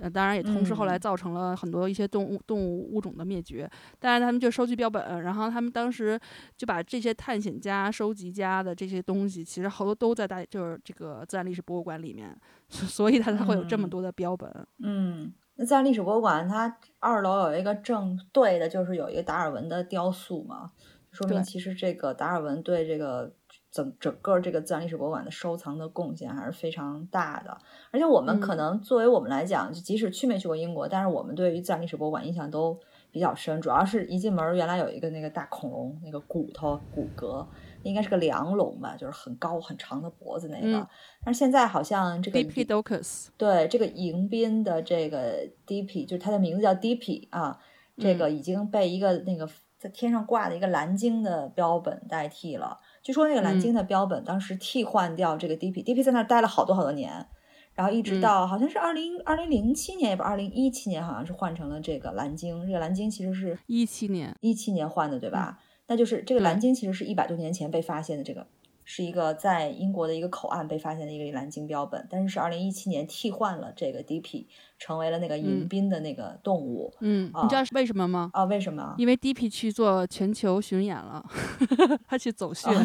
呃，当然也同时后来造成了很多一些动物动物物种的灭绝。但是他们就收集标本，然后他们当时就把这些探险家、收集家的这些东西，其实好多都在大就是这个自然历史博物馆里面，所以它才会有这么多的标本。嗯。那自然历史博物馆，它二楼有一个正对的，就是有一个达尔文的雕塑嘛，说明其实这个达尔文对这个整整个这个自然历史博物馆的收藏的贡献还是非常大的。而且我们可能作为我们来讲，就即使去没去过英国，但是我们对于自然历史博物馆印象都比较深，主要是一进门原来有一个那个大恐龙那个骨头骨骼。应该是个梁龙吧，就是很高很长的脖子那个。但是现在好像这个 Diplodocus，对这个迎宾的这个 Dip，就是它的名字叫 Dip 啊，这个已经被一个那个在天上挂的一个蓝鲸的标本代替了。据说那个蓝鲸的标本当时替换掉这个 Dip，Dip 在那儿待了好多好多年，然后一直到好像是二零二零零七年，也不二零一七年，好像是换成了这个蓝鲸。这个蓝鲸其实是一七年一七年换的，对吧？那就是这个蓝鲸，其实是一百多年前被发现的。这个是一个在英国的一个口岸被发现的一个蓝鲸标本，但是是二零一七年替换了这个 DP，成为了那个迎宾的那个动物。嗯，你知道是为什么吗？啊，为什么？因为 DP 去做全球巡演了，他去走穴。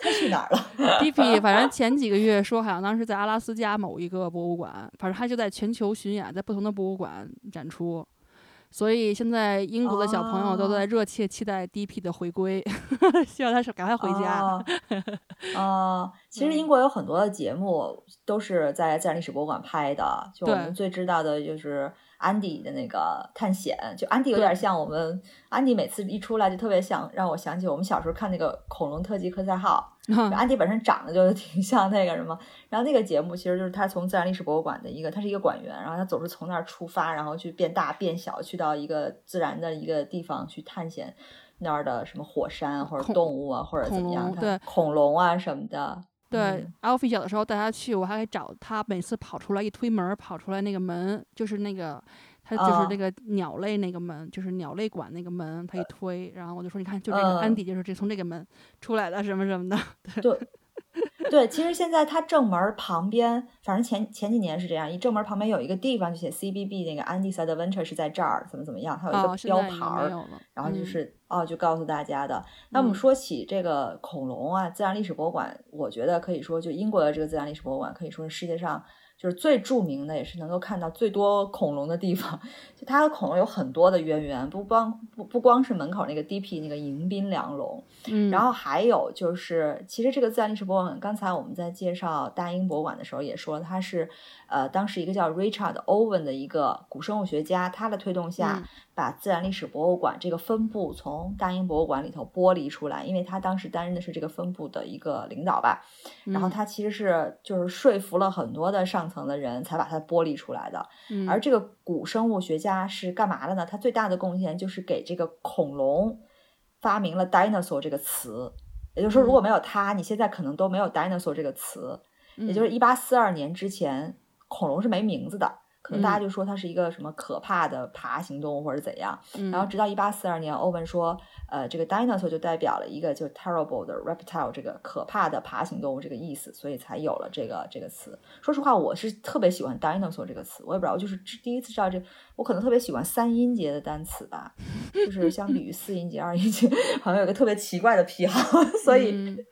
他去哪儿了？DP 反正前几个月说好像当时在阿拉斯加某一个博物馆，反正他就在全球巡演，在不同的博物馆展出。所以现在英国的小朋友都在热切期待 DP 的回归，希望他是赶快回家。啊，其实英国有很多的节目都是在自然历史博物馆拍的，就我们最知道的就是安迪的那个探险，就安迪有点像我们安迪每次一出来就特别想，让我想起我们小时候看那个恐龙特级科赛号。安迪本身长得就 挺像那个什么，然后那个节目其实就是他从自然历史博物馆的一个，他是一个馆员，然后他总是从那儿出发，然后去变大变小，去到一个自然的一个地方去探险那儿的什么火山或者动物啊或者怎么样，对恐龙啊什么的。对，Alfie 小的时候带他去，我还找他，每次跑出来一推门，跑出来那个门就是那个。他就是那个鸟类那个门，就是鸟类馆那个门，他一推，然后我就说，你看，就这个安迪就是这从这个门出来的，什么什么的。对，对，其实现在它正门旁边，反正前前几年是这样，一正门旁边有一个地方就写 CBB 那个 Andy Side Adventure 是在这儿，怎么怎么样，它有一个标牌儿，然后就是哦，就告诉大家的。那我们说起这个恐龙啊，自然历史博物馆，我觉得可以说，就英国的这个自然历史博物馆，可以说是世界上。就是最著名的，也是能够看到最多恐龙的地方。就它和恐龙有很多的渊源，不光不不光是门口那个 DP 那个迎宾梁龙，嗯，然后还有就是，其实这个自然历史博物馆，刚才我们在介绍大英博物馆的时候也说，它是呃当时一个叫 Richard Owen 的一个古生物学家，他的推动下。把自然历史博物馆这个分部从大英博物馆里头剥离出来，因为他当时担任的是这个分部的一个领导吧。然后他其实是就是说服了很多的上层的人才把它剥离出来的。而这个古生物学家是干嘛的呢？他最大的贡献就是给这个恐龙发明了 dinosaur 这个词。也就是说，如果没有他，你现在可能都没有 dinosaur 这个词。也就是一八四二年之前，恐龙是没名字的。可能大家就说它是一个什么可怕的爬行动物或者怎样，然后直到一八四二年，欧文说，呃，这个 dinosaur 就代表了一个就 terrible 的 reptile 这个可怕的爬行动物这个意思，所以才有了这个这个词。说实话，我是特别喜欢 dinosaur 这个词，我也不知道，就是第一次知道这，我可能特别喜欢三音节的单词吧，就是相比于四音节、二音节，好像有个特别奇怪的癖好，所以。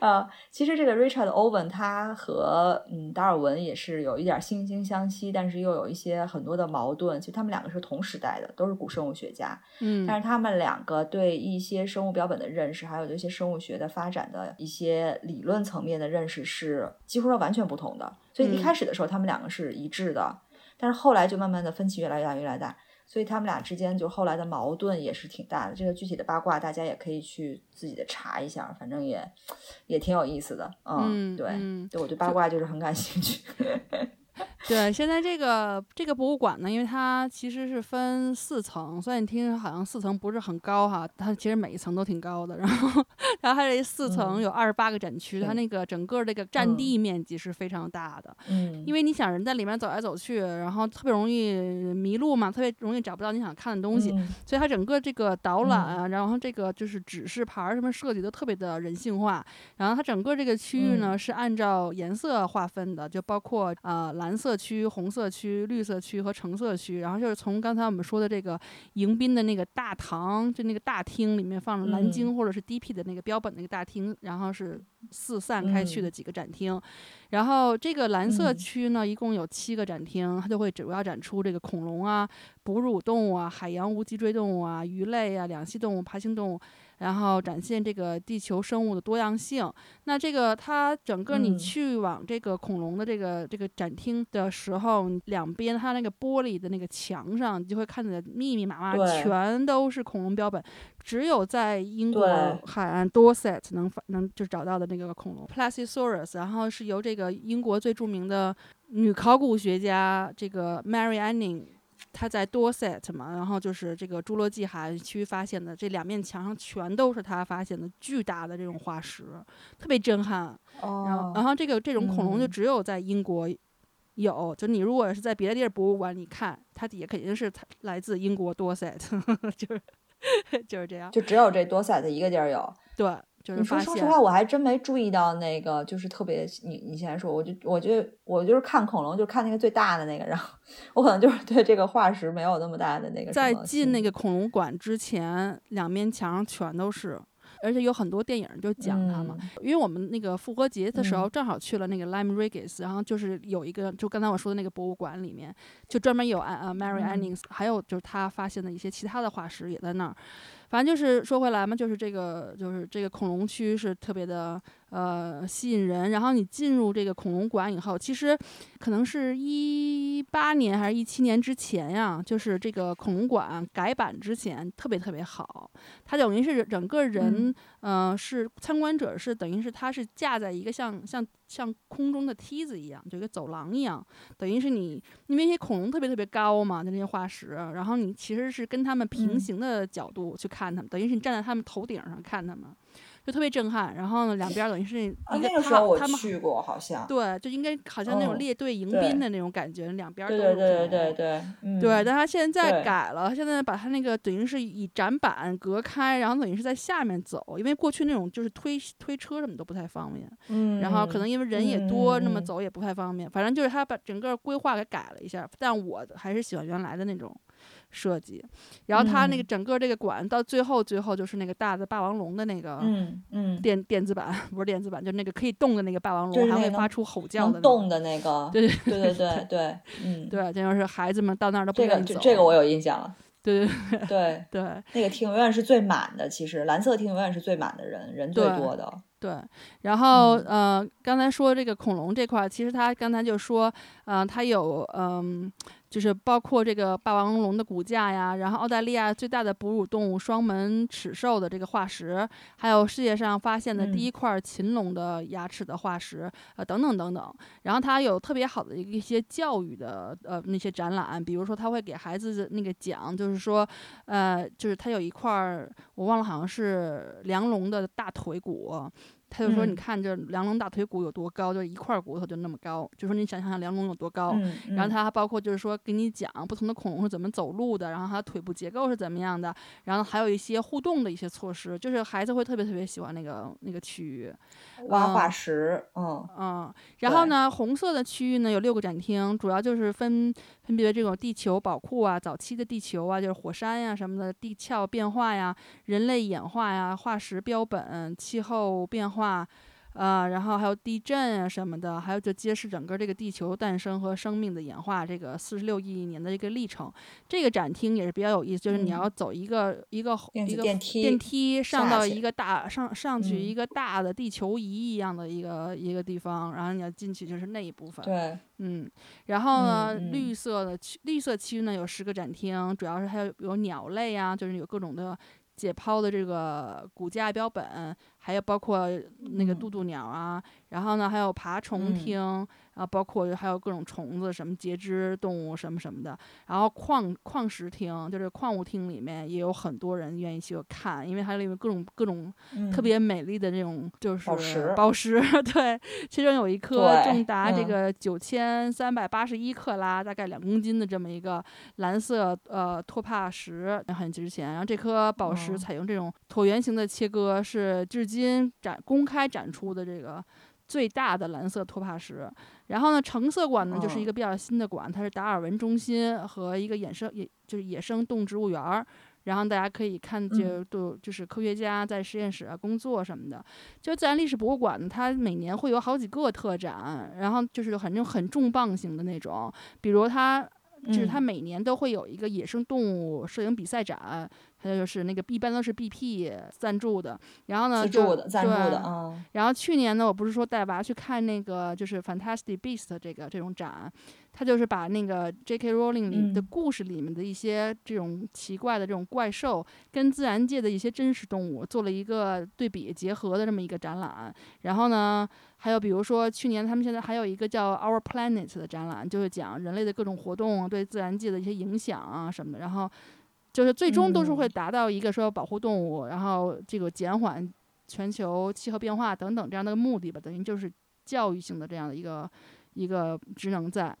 呃，其实这个 Richard Owen 他和嗯达尔文也是有一点惺惺相惜，但是又有一些很多的矛盾。其实他们两个是同时代的，都是古生物学家，嗯，但是他们两个对一些生物标本的认识，还有对一些生物学的发展的一些理论层面的认识是几乎是完全不同的。所以一开始的时候，他们两个是一致的，但是后来就慢慢的分歧越来越大，越来越大。所以他们俩之间就后来的矛盾也是挺大的。这个具体的八卦大家也可以去自己的查一下，反正也也挺有意思的。嗯，对，对我对八卦就是很感兴趣。对，现在这个这个博物馆呢，因为它其实是分四层，虽然你听好像四层不是很高哈，它其实每一层都挺高的。然后，然后它这四层有二十八个展区，它那个整个这个占地面积是非常大的。嗯，因为你想人在里面走来走去，然后特别容易迷路嘛，特别容易找不到你想看的东西，所以它整个这个导览啊，然后这个就是指示牌什么设计都特别的人性化。然后它整个这个区域呢是按照颜色划分的，就包括呃蓝色。区、红色区、绿色区和橙色区，然后就是从刚才我们说的这个迎宾的那个大堂，就那个大厅里面放着蓝鲸或者是 DP 的那个标本那个大厅，然后是四散开去的几个展厅。然后这个蓝色区呢，一共有七个展厅，它就会主要展出这个恐龙啊、哺乳动物啊、海洋无脊椎动物啊、鱼类啊、两栖动物、爬行动物。然后展现这个地球生物的多样性。那这个它整个你去往这个恐龙的这个这个展厅的时候，两边它那个玻璃的那个墙上，你就会看见密密麻麻全都是恐龙标本。只有在英国海岸 Dorset 能能就找到的那个恐龙 Plesiosaurus，然后是由这个英国最著名的女考古学家这个 Mary Anning。他在 Dorset 嘛，然后就是这个侏罗纪海岸区发现的，这两面墙上全都是他发现的巨大的这种化石，特别震撼。然后，然后这个这种恐龙就只有在英国有，就你如果是在别的地儿博物馆里看，它底下肯定是来自英国 Dorset，就是 就是这样，就只有这 Dorset 一个地儿有。对。你说说实话，我还真没注意到那个，就是特别你你先说，我就我觉得我就是看恐龙，就看那个最大的那个，然后我可能就是 对这个化石没有那么大的那个。在进那个恐龙馆之前，两面墙全都是，而且有很多电影就讲它嘛。因为我们那个复活节的时候正好去了那个 Lime Regis，然后就是有一个就刚才我说的那个博物馆里面，就专门有啊 Mary Annings，还有就是他发现的一些其他的化石也在那儿。反正就是说回来嘛，就是这个就是这个恐龙区是特别的呃吸引人。然后你进入这个恐龙馆以后，其实可能是一八年还是一七年之前呀，就是这个恐龙馆改版之前特别特别好。它等于是整个人嗯是参观者是等于是它是架在一个像像像空中的梯子一样，就一个走廊一样，等于是你因为那些恐龙特别特别高嘛，就那些化石，然后你其实是跟它们平行的角度去看。看他们，等于是你站在他们头顶上看他们。就特别震撼，然后呢，两边等于是一个他他们去过好像对，就应该好像那种列队迎宾的那种感觉，两边都是对对对对对，但他现在改了，现在把他那个等于是以展板隔开，然后等于是在下面走，因为过去那种就是推推车什么都不太方便，嗯，然后可能因为人也多，那么走也不太方便，反正就是他把整个规划给改了一下，但我还是喜欢原来的那种设计，然后他那个整个这个馆到最后最后就是那个大的霸王龙的那个。嗯嗯，电电子版不是电子版，就是那个可以动的那个霸王龙，还会发出吼叫的动的那个。对对 对对对，嗯，对，这就是孩子们到那儿都不愿意走。这个这个我有印象了。对 对对对，那个厅永远是最满的，其实蓝色厅永远是最满的人，人最多的。对，然后呃，刚才说这个恐龙这块，其实他刚才就说，嗯，他有嗯。就是包括这个霸王龙的骨架呀，然后澳大利亚最大的哺乳动物双门齿兽的这个化石，还有世界上发现的第一块禽龙的牙齿的化石，呃，等等等等。然后它有特别好的一些教育的呃那些展览，比如说他会给孩子那个讲，就是说，呃，就是它有一块我忘了，好像是梁龙的大腿骨。他就说：“你看这梁龙大腿骨有多高，就一块骨头就那么高。就说你想象梁龙有多高。然后他还包括就是说给你讲不同的恐龙是怎么走路的，然后它腿部结构是怎么样的，然后还有一些互动的一些措施，就是孩子会特别特别喜欢那个那个区域。挖化石，嗯嗯。然后呢，红色的区域呢有六个展厅，主要就是分分别这种地球宝库啊、早期的地球啊，就是火山呀什么的、地壳变化呀、人类演化呀、化石标本、气候变化。”话，呃，然后还有地震啊什么的，还有就揭示整个这个地球诞生和生命的演化这个四十六亿年的一个历程。这个展厅也是比较有意思，就是你要走一个一个一个电梯上到一个大上上去一个大的地球仪一样的一个一个地方，然后你要进去就是那一部分。对，嗯，然后呢，绿色的区绿色区呢有十个展厅，主要是还有有鸟类啊，就是有各种的。解剖的这个骨架标本，还有包括那个渡渡鸟啊，然后呢还有爬虫厅。啊，包括还有各种虫子，什么节肢动物什么什么的。然后矿矿石厅，就是矿物厅里面也有很多人愿意去看，因为它里面各种各种特别美丽的那种就是宝石。宝石，对，其中有一颗重达这个九千三百八十一克拉，大概两公斤的这么一个蓝色呃托帕石，很值钱。然后这颗宝石采用这种椭圆形的切割，是至今展公开展出的这个。最大的蓝色托帕石，然后呢，橙色馆呢就是一个比较新的馆，它是达尔文中心和一个野生野就是野生动植物园儿，然后大家可以看就都就是科学家在实验室啊工作什么的。就自然历史博物馆呢，它每年会有好几个特展，然后就是很那种很重磅型的那种，比如它就是它每年都会有一个野生动物摄影比赛展。它就是那个一般都是 BP 赞助的，然后呢，赞助的，赞助的，嗯。然后去年呢，我不是说带娃去看那个就是 Fantastic Beast 这个这种展，他就是把那个 J.K. Rowling 里的故事里面的一些这种奇怪的这种怪兽，跟自然界的一些真实动物做了一个对比结合的这么一个展览。然后呢，还有比如说去年他们现在还有一个叫 Our Planet 的展览，就是讲人类的各种活动对自然界的一些影响啊什么的。然后。就是最终都是会达到一个说保护动物，然后这个减缓全球气候变化等等这样的目的吧，等于就是教育性的这样的一个一个职能在。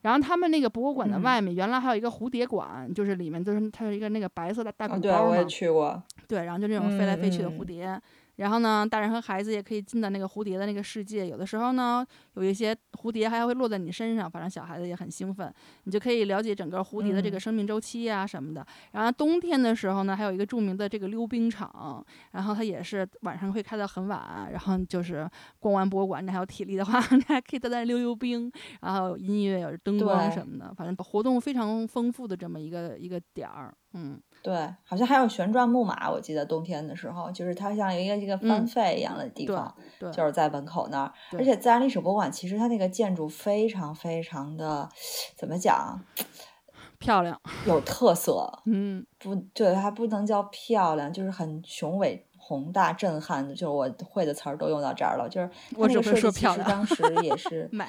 然后他们那个博物馆的外面原来还有一个蝴蝶馆，就是里面就是它是一个那个白色的大鼓包嘛。对，我也去过。对，然后就那种飞来飞去的蝴蝶。然后呢，大人和孩子也可以进到那个蝴蝶的那个世界。有的时候呢，有一些蝴蝶还会落在你身上，反正小孩子也很兴奋。你就可以了解整个蝴蝶的这个生命周期啊什么的。然后冬天的时候呢，还有一个著名的这个溜冰场，然后它也是晚上会开到很晚。然后就是逛完博物馆，你还有体力的话，你还可以在那溜溜冰。然后有音乐、有灯光什么的，反正活动非常丰富的这么一个一个点儿。嗯，对，好像还有旋转木马，我记得冬天的时候，就是它像一个一个翻费一样的地方，对，就是在门口那儿。而且自然历史博物馆其实它那个建筑非常非常的，怎么讲？漂亮，有特色。嗯，不对，它不能叫漂亮，就是很雄伟。宏大震撼的，就是我会的词儿都用到这儿了。就是我这个设计，其实当时也是 美，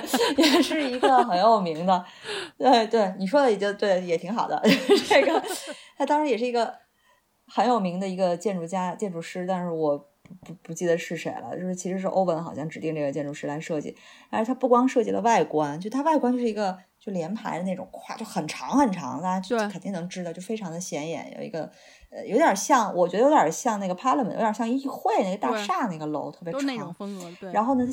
也是一个很有名的。对对，你说的也就对，也挺好的。这个他当时也是一个很有名的一个建筑家、建筑师，但是我不不记得是谁了。就是其实是欧文好像指定这个建筑师来设计，但是他不光设计了外观，就他外观就是一个就连排的那种，咵就很长很长，大家肯定能知道，就非常的显眼，有一个。呃，有点像，我觉得有点像那个 Parliament，有点像议会那个大厦那个楼，特别长。那种风格，对。然后呢，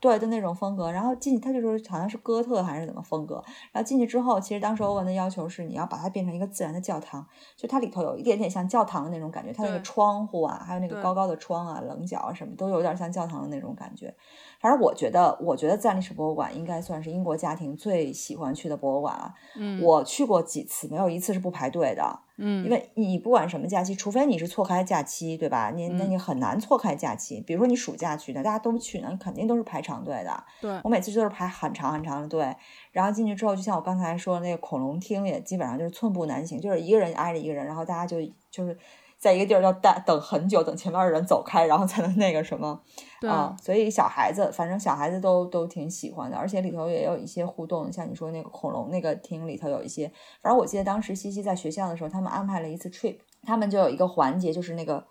对，就那种风格。然后进去，他就说好像是哥特还是怎么风格。然后进去之后，其实当时欧文的要求是你要把它变成一个自然的教堂，就它里头有一点点像教堂的那种感觉，它那个窗户啊，还有那个高高的窗啊、棱角啊什么，都有点像教堂的那种感觉。反正我觉得，我觉得自然历史博物馆应该算是英国家庭最喜欢去的博物馆了。嗯，我去过几次，没有一次是不排队的。嗯，因为你不管什么假期，除非你是错开假期，对吧？你那你很难错开假期。比如说你暑假去的，大家都去呢，肯定都是排长队的。对，我每次都是排很长很长的队，然后进去之后，就像我刚才说的那个恐龙厅，也基本上就是寸步难行，就是一个人挨着一个人，然后大家就就是。在一个地儿要待等很久，等前面的人走开，然后才能那个什么 啊。所以小孩子，反正小孩子都都挺喜欢的，而且里头也有一些互动，像你说那个恐龙那个厅里头有一些。反正我记得当时西西在学校的时候，他们安排了一次 trip，他们就有一个环节，就是那个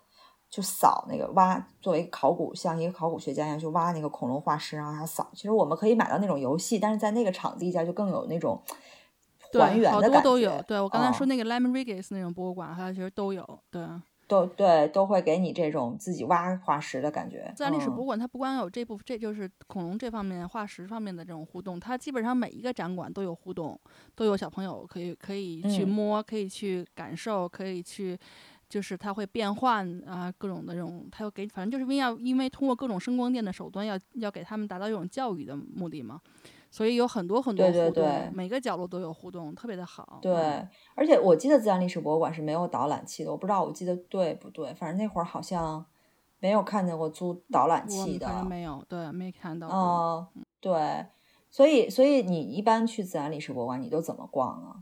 就扫那个挖，作为考古，像一个考古学家一样，去挖那个恐龙化石，然后他扫。其实我们可以买到那种游戏，但是在那个场地下就更有那种还原的感觉。好多都有。对我刚才说那个 Lemon Regis 那种博物馆，它其实都有。对。都对，都会给你这种自己挖化石的感觉。自然历史博物馆它不光有这部分，这就是恐龙这方面化石方面的这种互动，它基本上每一个展馆都有互动，都有小朋友可以可以去摸，可以去感受，可以去，就是它会变换啊，各种的这种，它要给，反正就是因为要因为通过各种声光电的手段，要要给他们达到一种教育的目的嘛。所以有很多很多互动，每个角落都有互动，特别的好。对，而且我记得自然历史博物馆是没有导览器的，我不知道我记得对不对，反正那会儿好像没有看见过租导览器的。没有，对，没看到。哦，对，所以所以你一般去自然历史博物馆，你都怎么逛啊？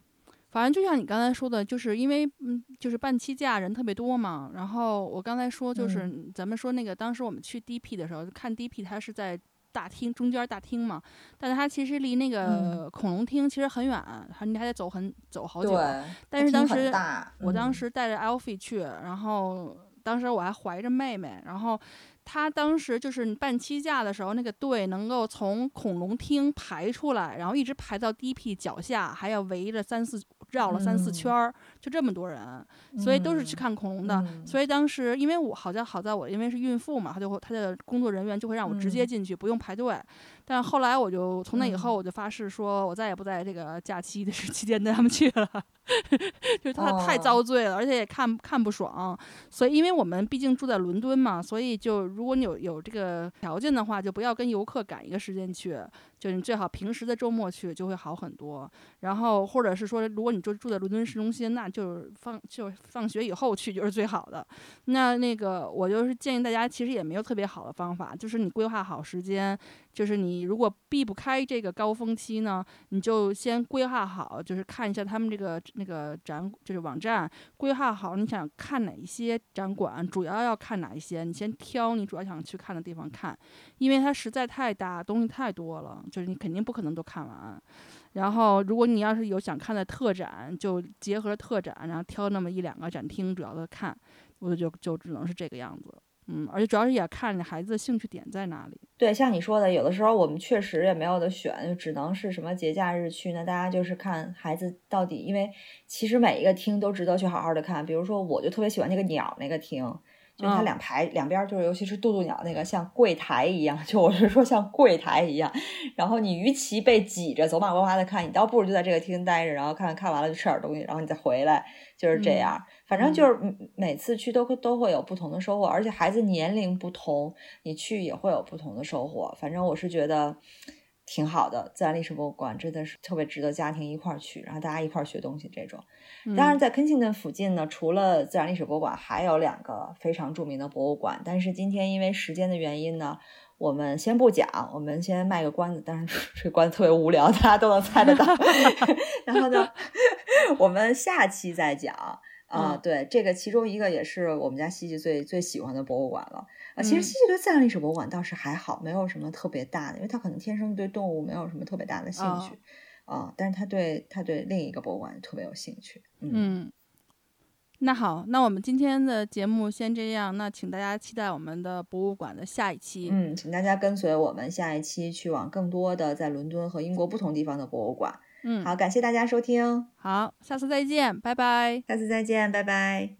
反正就像你刚才说的，就是因为嗯，就是半期假人特别多嘛。然后我刚才说，就是咱们说那个当时我们去 DP 的时候，看 DP 它是在。大厅中间大厅嘛，但是它其实离那个恐龙厅其实很远，还你还得走很走好久。但是当时我当时带着 Alfie 去，然后当时我还怀着妹妹，然后。他当时就是办七假的时候，那个队能够从恐龙厅排出来，然后一直排到 DP 脚下，还要围着三四绕了三四圈儿，就这么多人，所以都是去看恐龙的。所以当时因为我好在好在我因为是孕妇嘛，他就会他的工作人员就会让我直接进去，不用排队。但后来我就从那以后我就发誓说，我再也不在这个假期的期间带他们去了，就是他太遭罪了，而且也看看不爽。所以因为我们毕竟住在伦敦嘛，所以就如果你有有这个条件的话，就不要跟游客赶一个时间去。就你最好平时的周末去就会好很多，然后或者是说，如果你就住在伦敦市中心，那就是放就放学以后去就是最好的。那那个我就是建议大家，其实也没有特别好的方法，就是你规划好时间，就是你如果避不开这个高峰期呢，你就先规划好，就是看一下他们这个那个展就是网站，规划好你想看哪一些展馆，主要要看哪一些，你先挑你主要想去看的地方看，因为它实在太大，东西太多了。就是你肯定不可能都看完，然后如果你要是有想看的特展，就结合特展，然后挑那么一两个展厅主要的看，我就就只能是这个样子，嗯，而且主要是也看你孩子的兴趣点在哪里。对，像你说的，有的时候我们确实也没有的选，就只能是什么节假日去，那大家就是看孩子到底，因为其实每一个厅都值得去好好的看，比如说我就特别喜欢那个鸟那个厅。就它两排两边就是，尤其是渡渡鸟那个像柜台一样，就我是说像柜台一样。然后你与其被挤着走马观花的看，你倒不如就在这个厅待着，然后看看完了就吃点东西，然后你再回来，就是这样。反正就是每次去都都会有不同的收获，而且孩子年龄不同，你去也会有不同的收获。反正我是觉得。挺好的，自然历史博物馆真的是特别值得家庭一块儿去，然后大家一块儿学东西这种。当然，在 Kensington 附近呢，除了自然历史博物馆，还有两个非常著名的博物馆。但是今天因为时间的原因呢，我们先不讲，我们先卖个关子。但是 这关子特别无聊，大家都能猜得到。然后呢，我们下期再讲。啊，对，这个其中一个也是我们家西西最最喜欢的博物馆了。啊，其实西西对自然历史博物馆倒是还好，没有什么特别大的，因为他可能天生对动物没有什么特别大的兴趣。啊，但是他对他对另一个博物馆特别有兴趣。嗯，那好，那我们今天的节目先这样，那请大家期待我们的博物馆的下一期。嗯，请大家跟随我们下一期去往更多的在伦敦和英国不同地方的博物馆。嗯，好，感谢大家收听，好，下次再见，拜拜，下次再见，拜拜。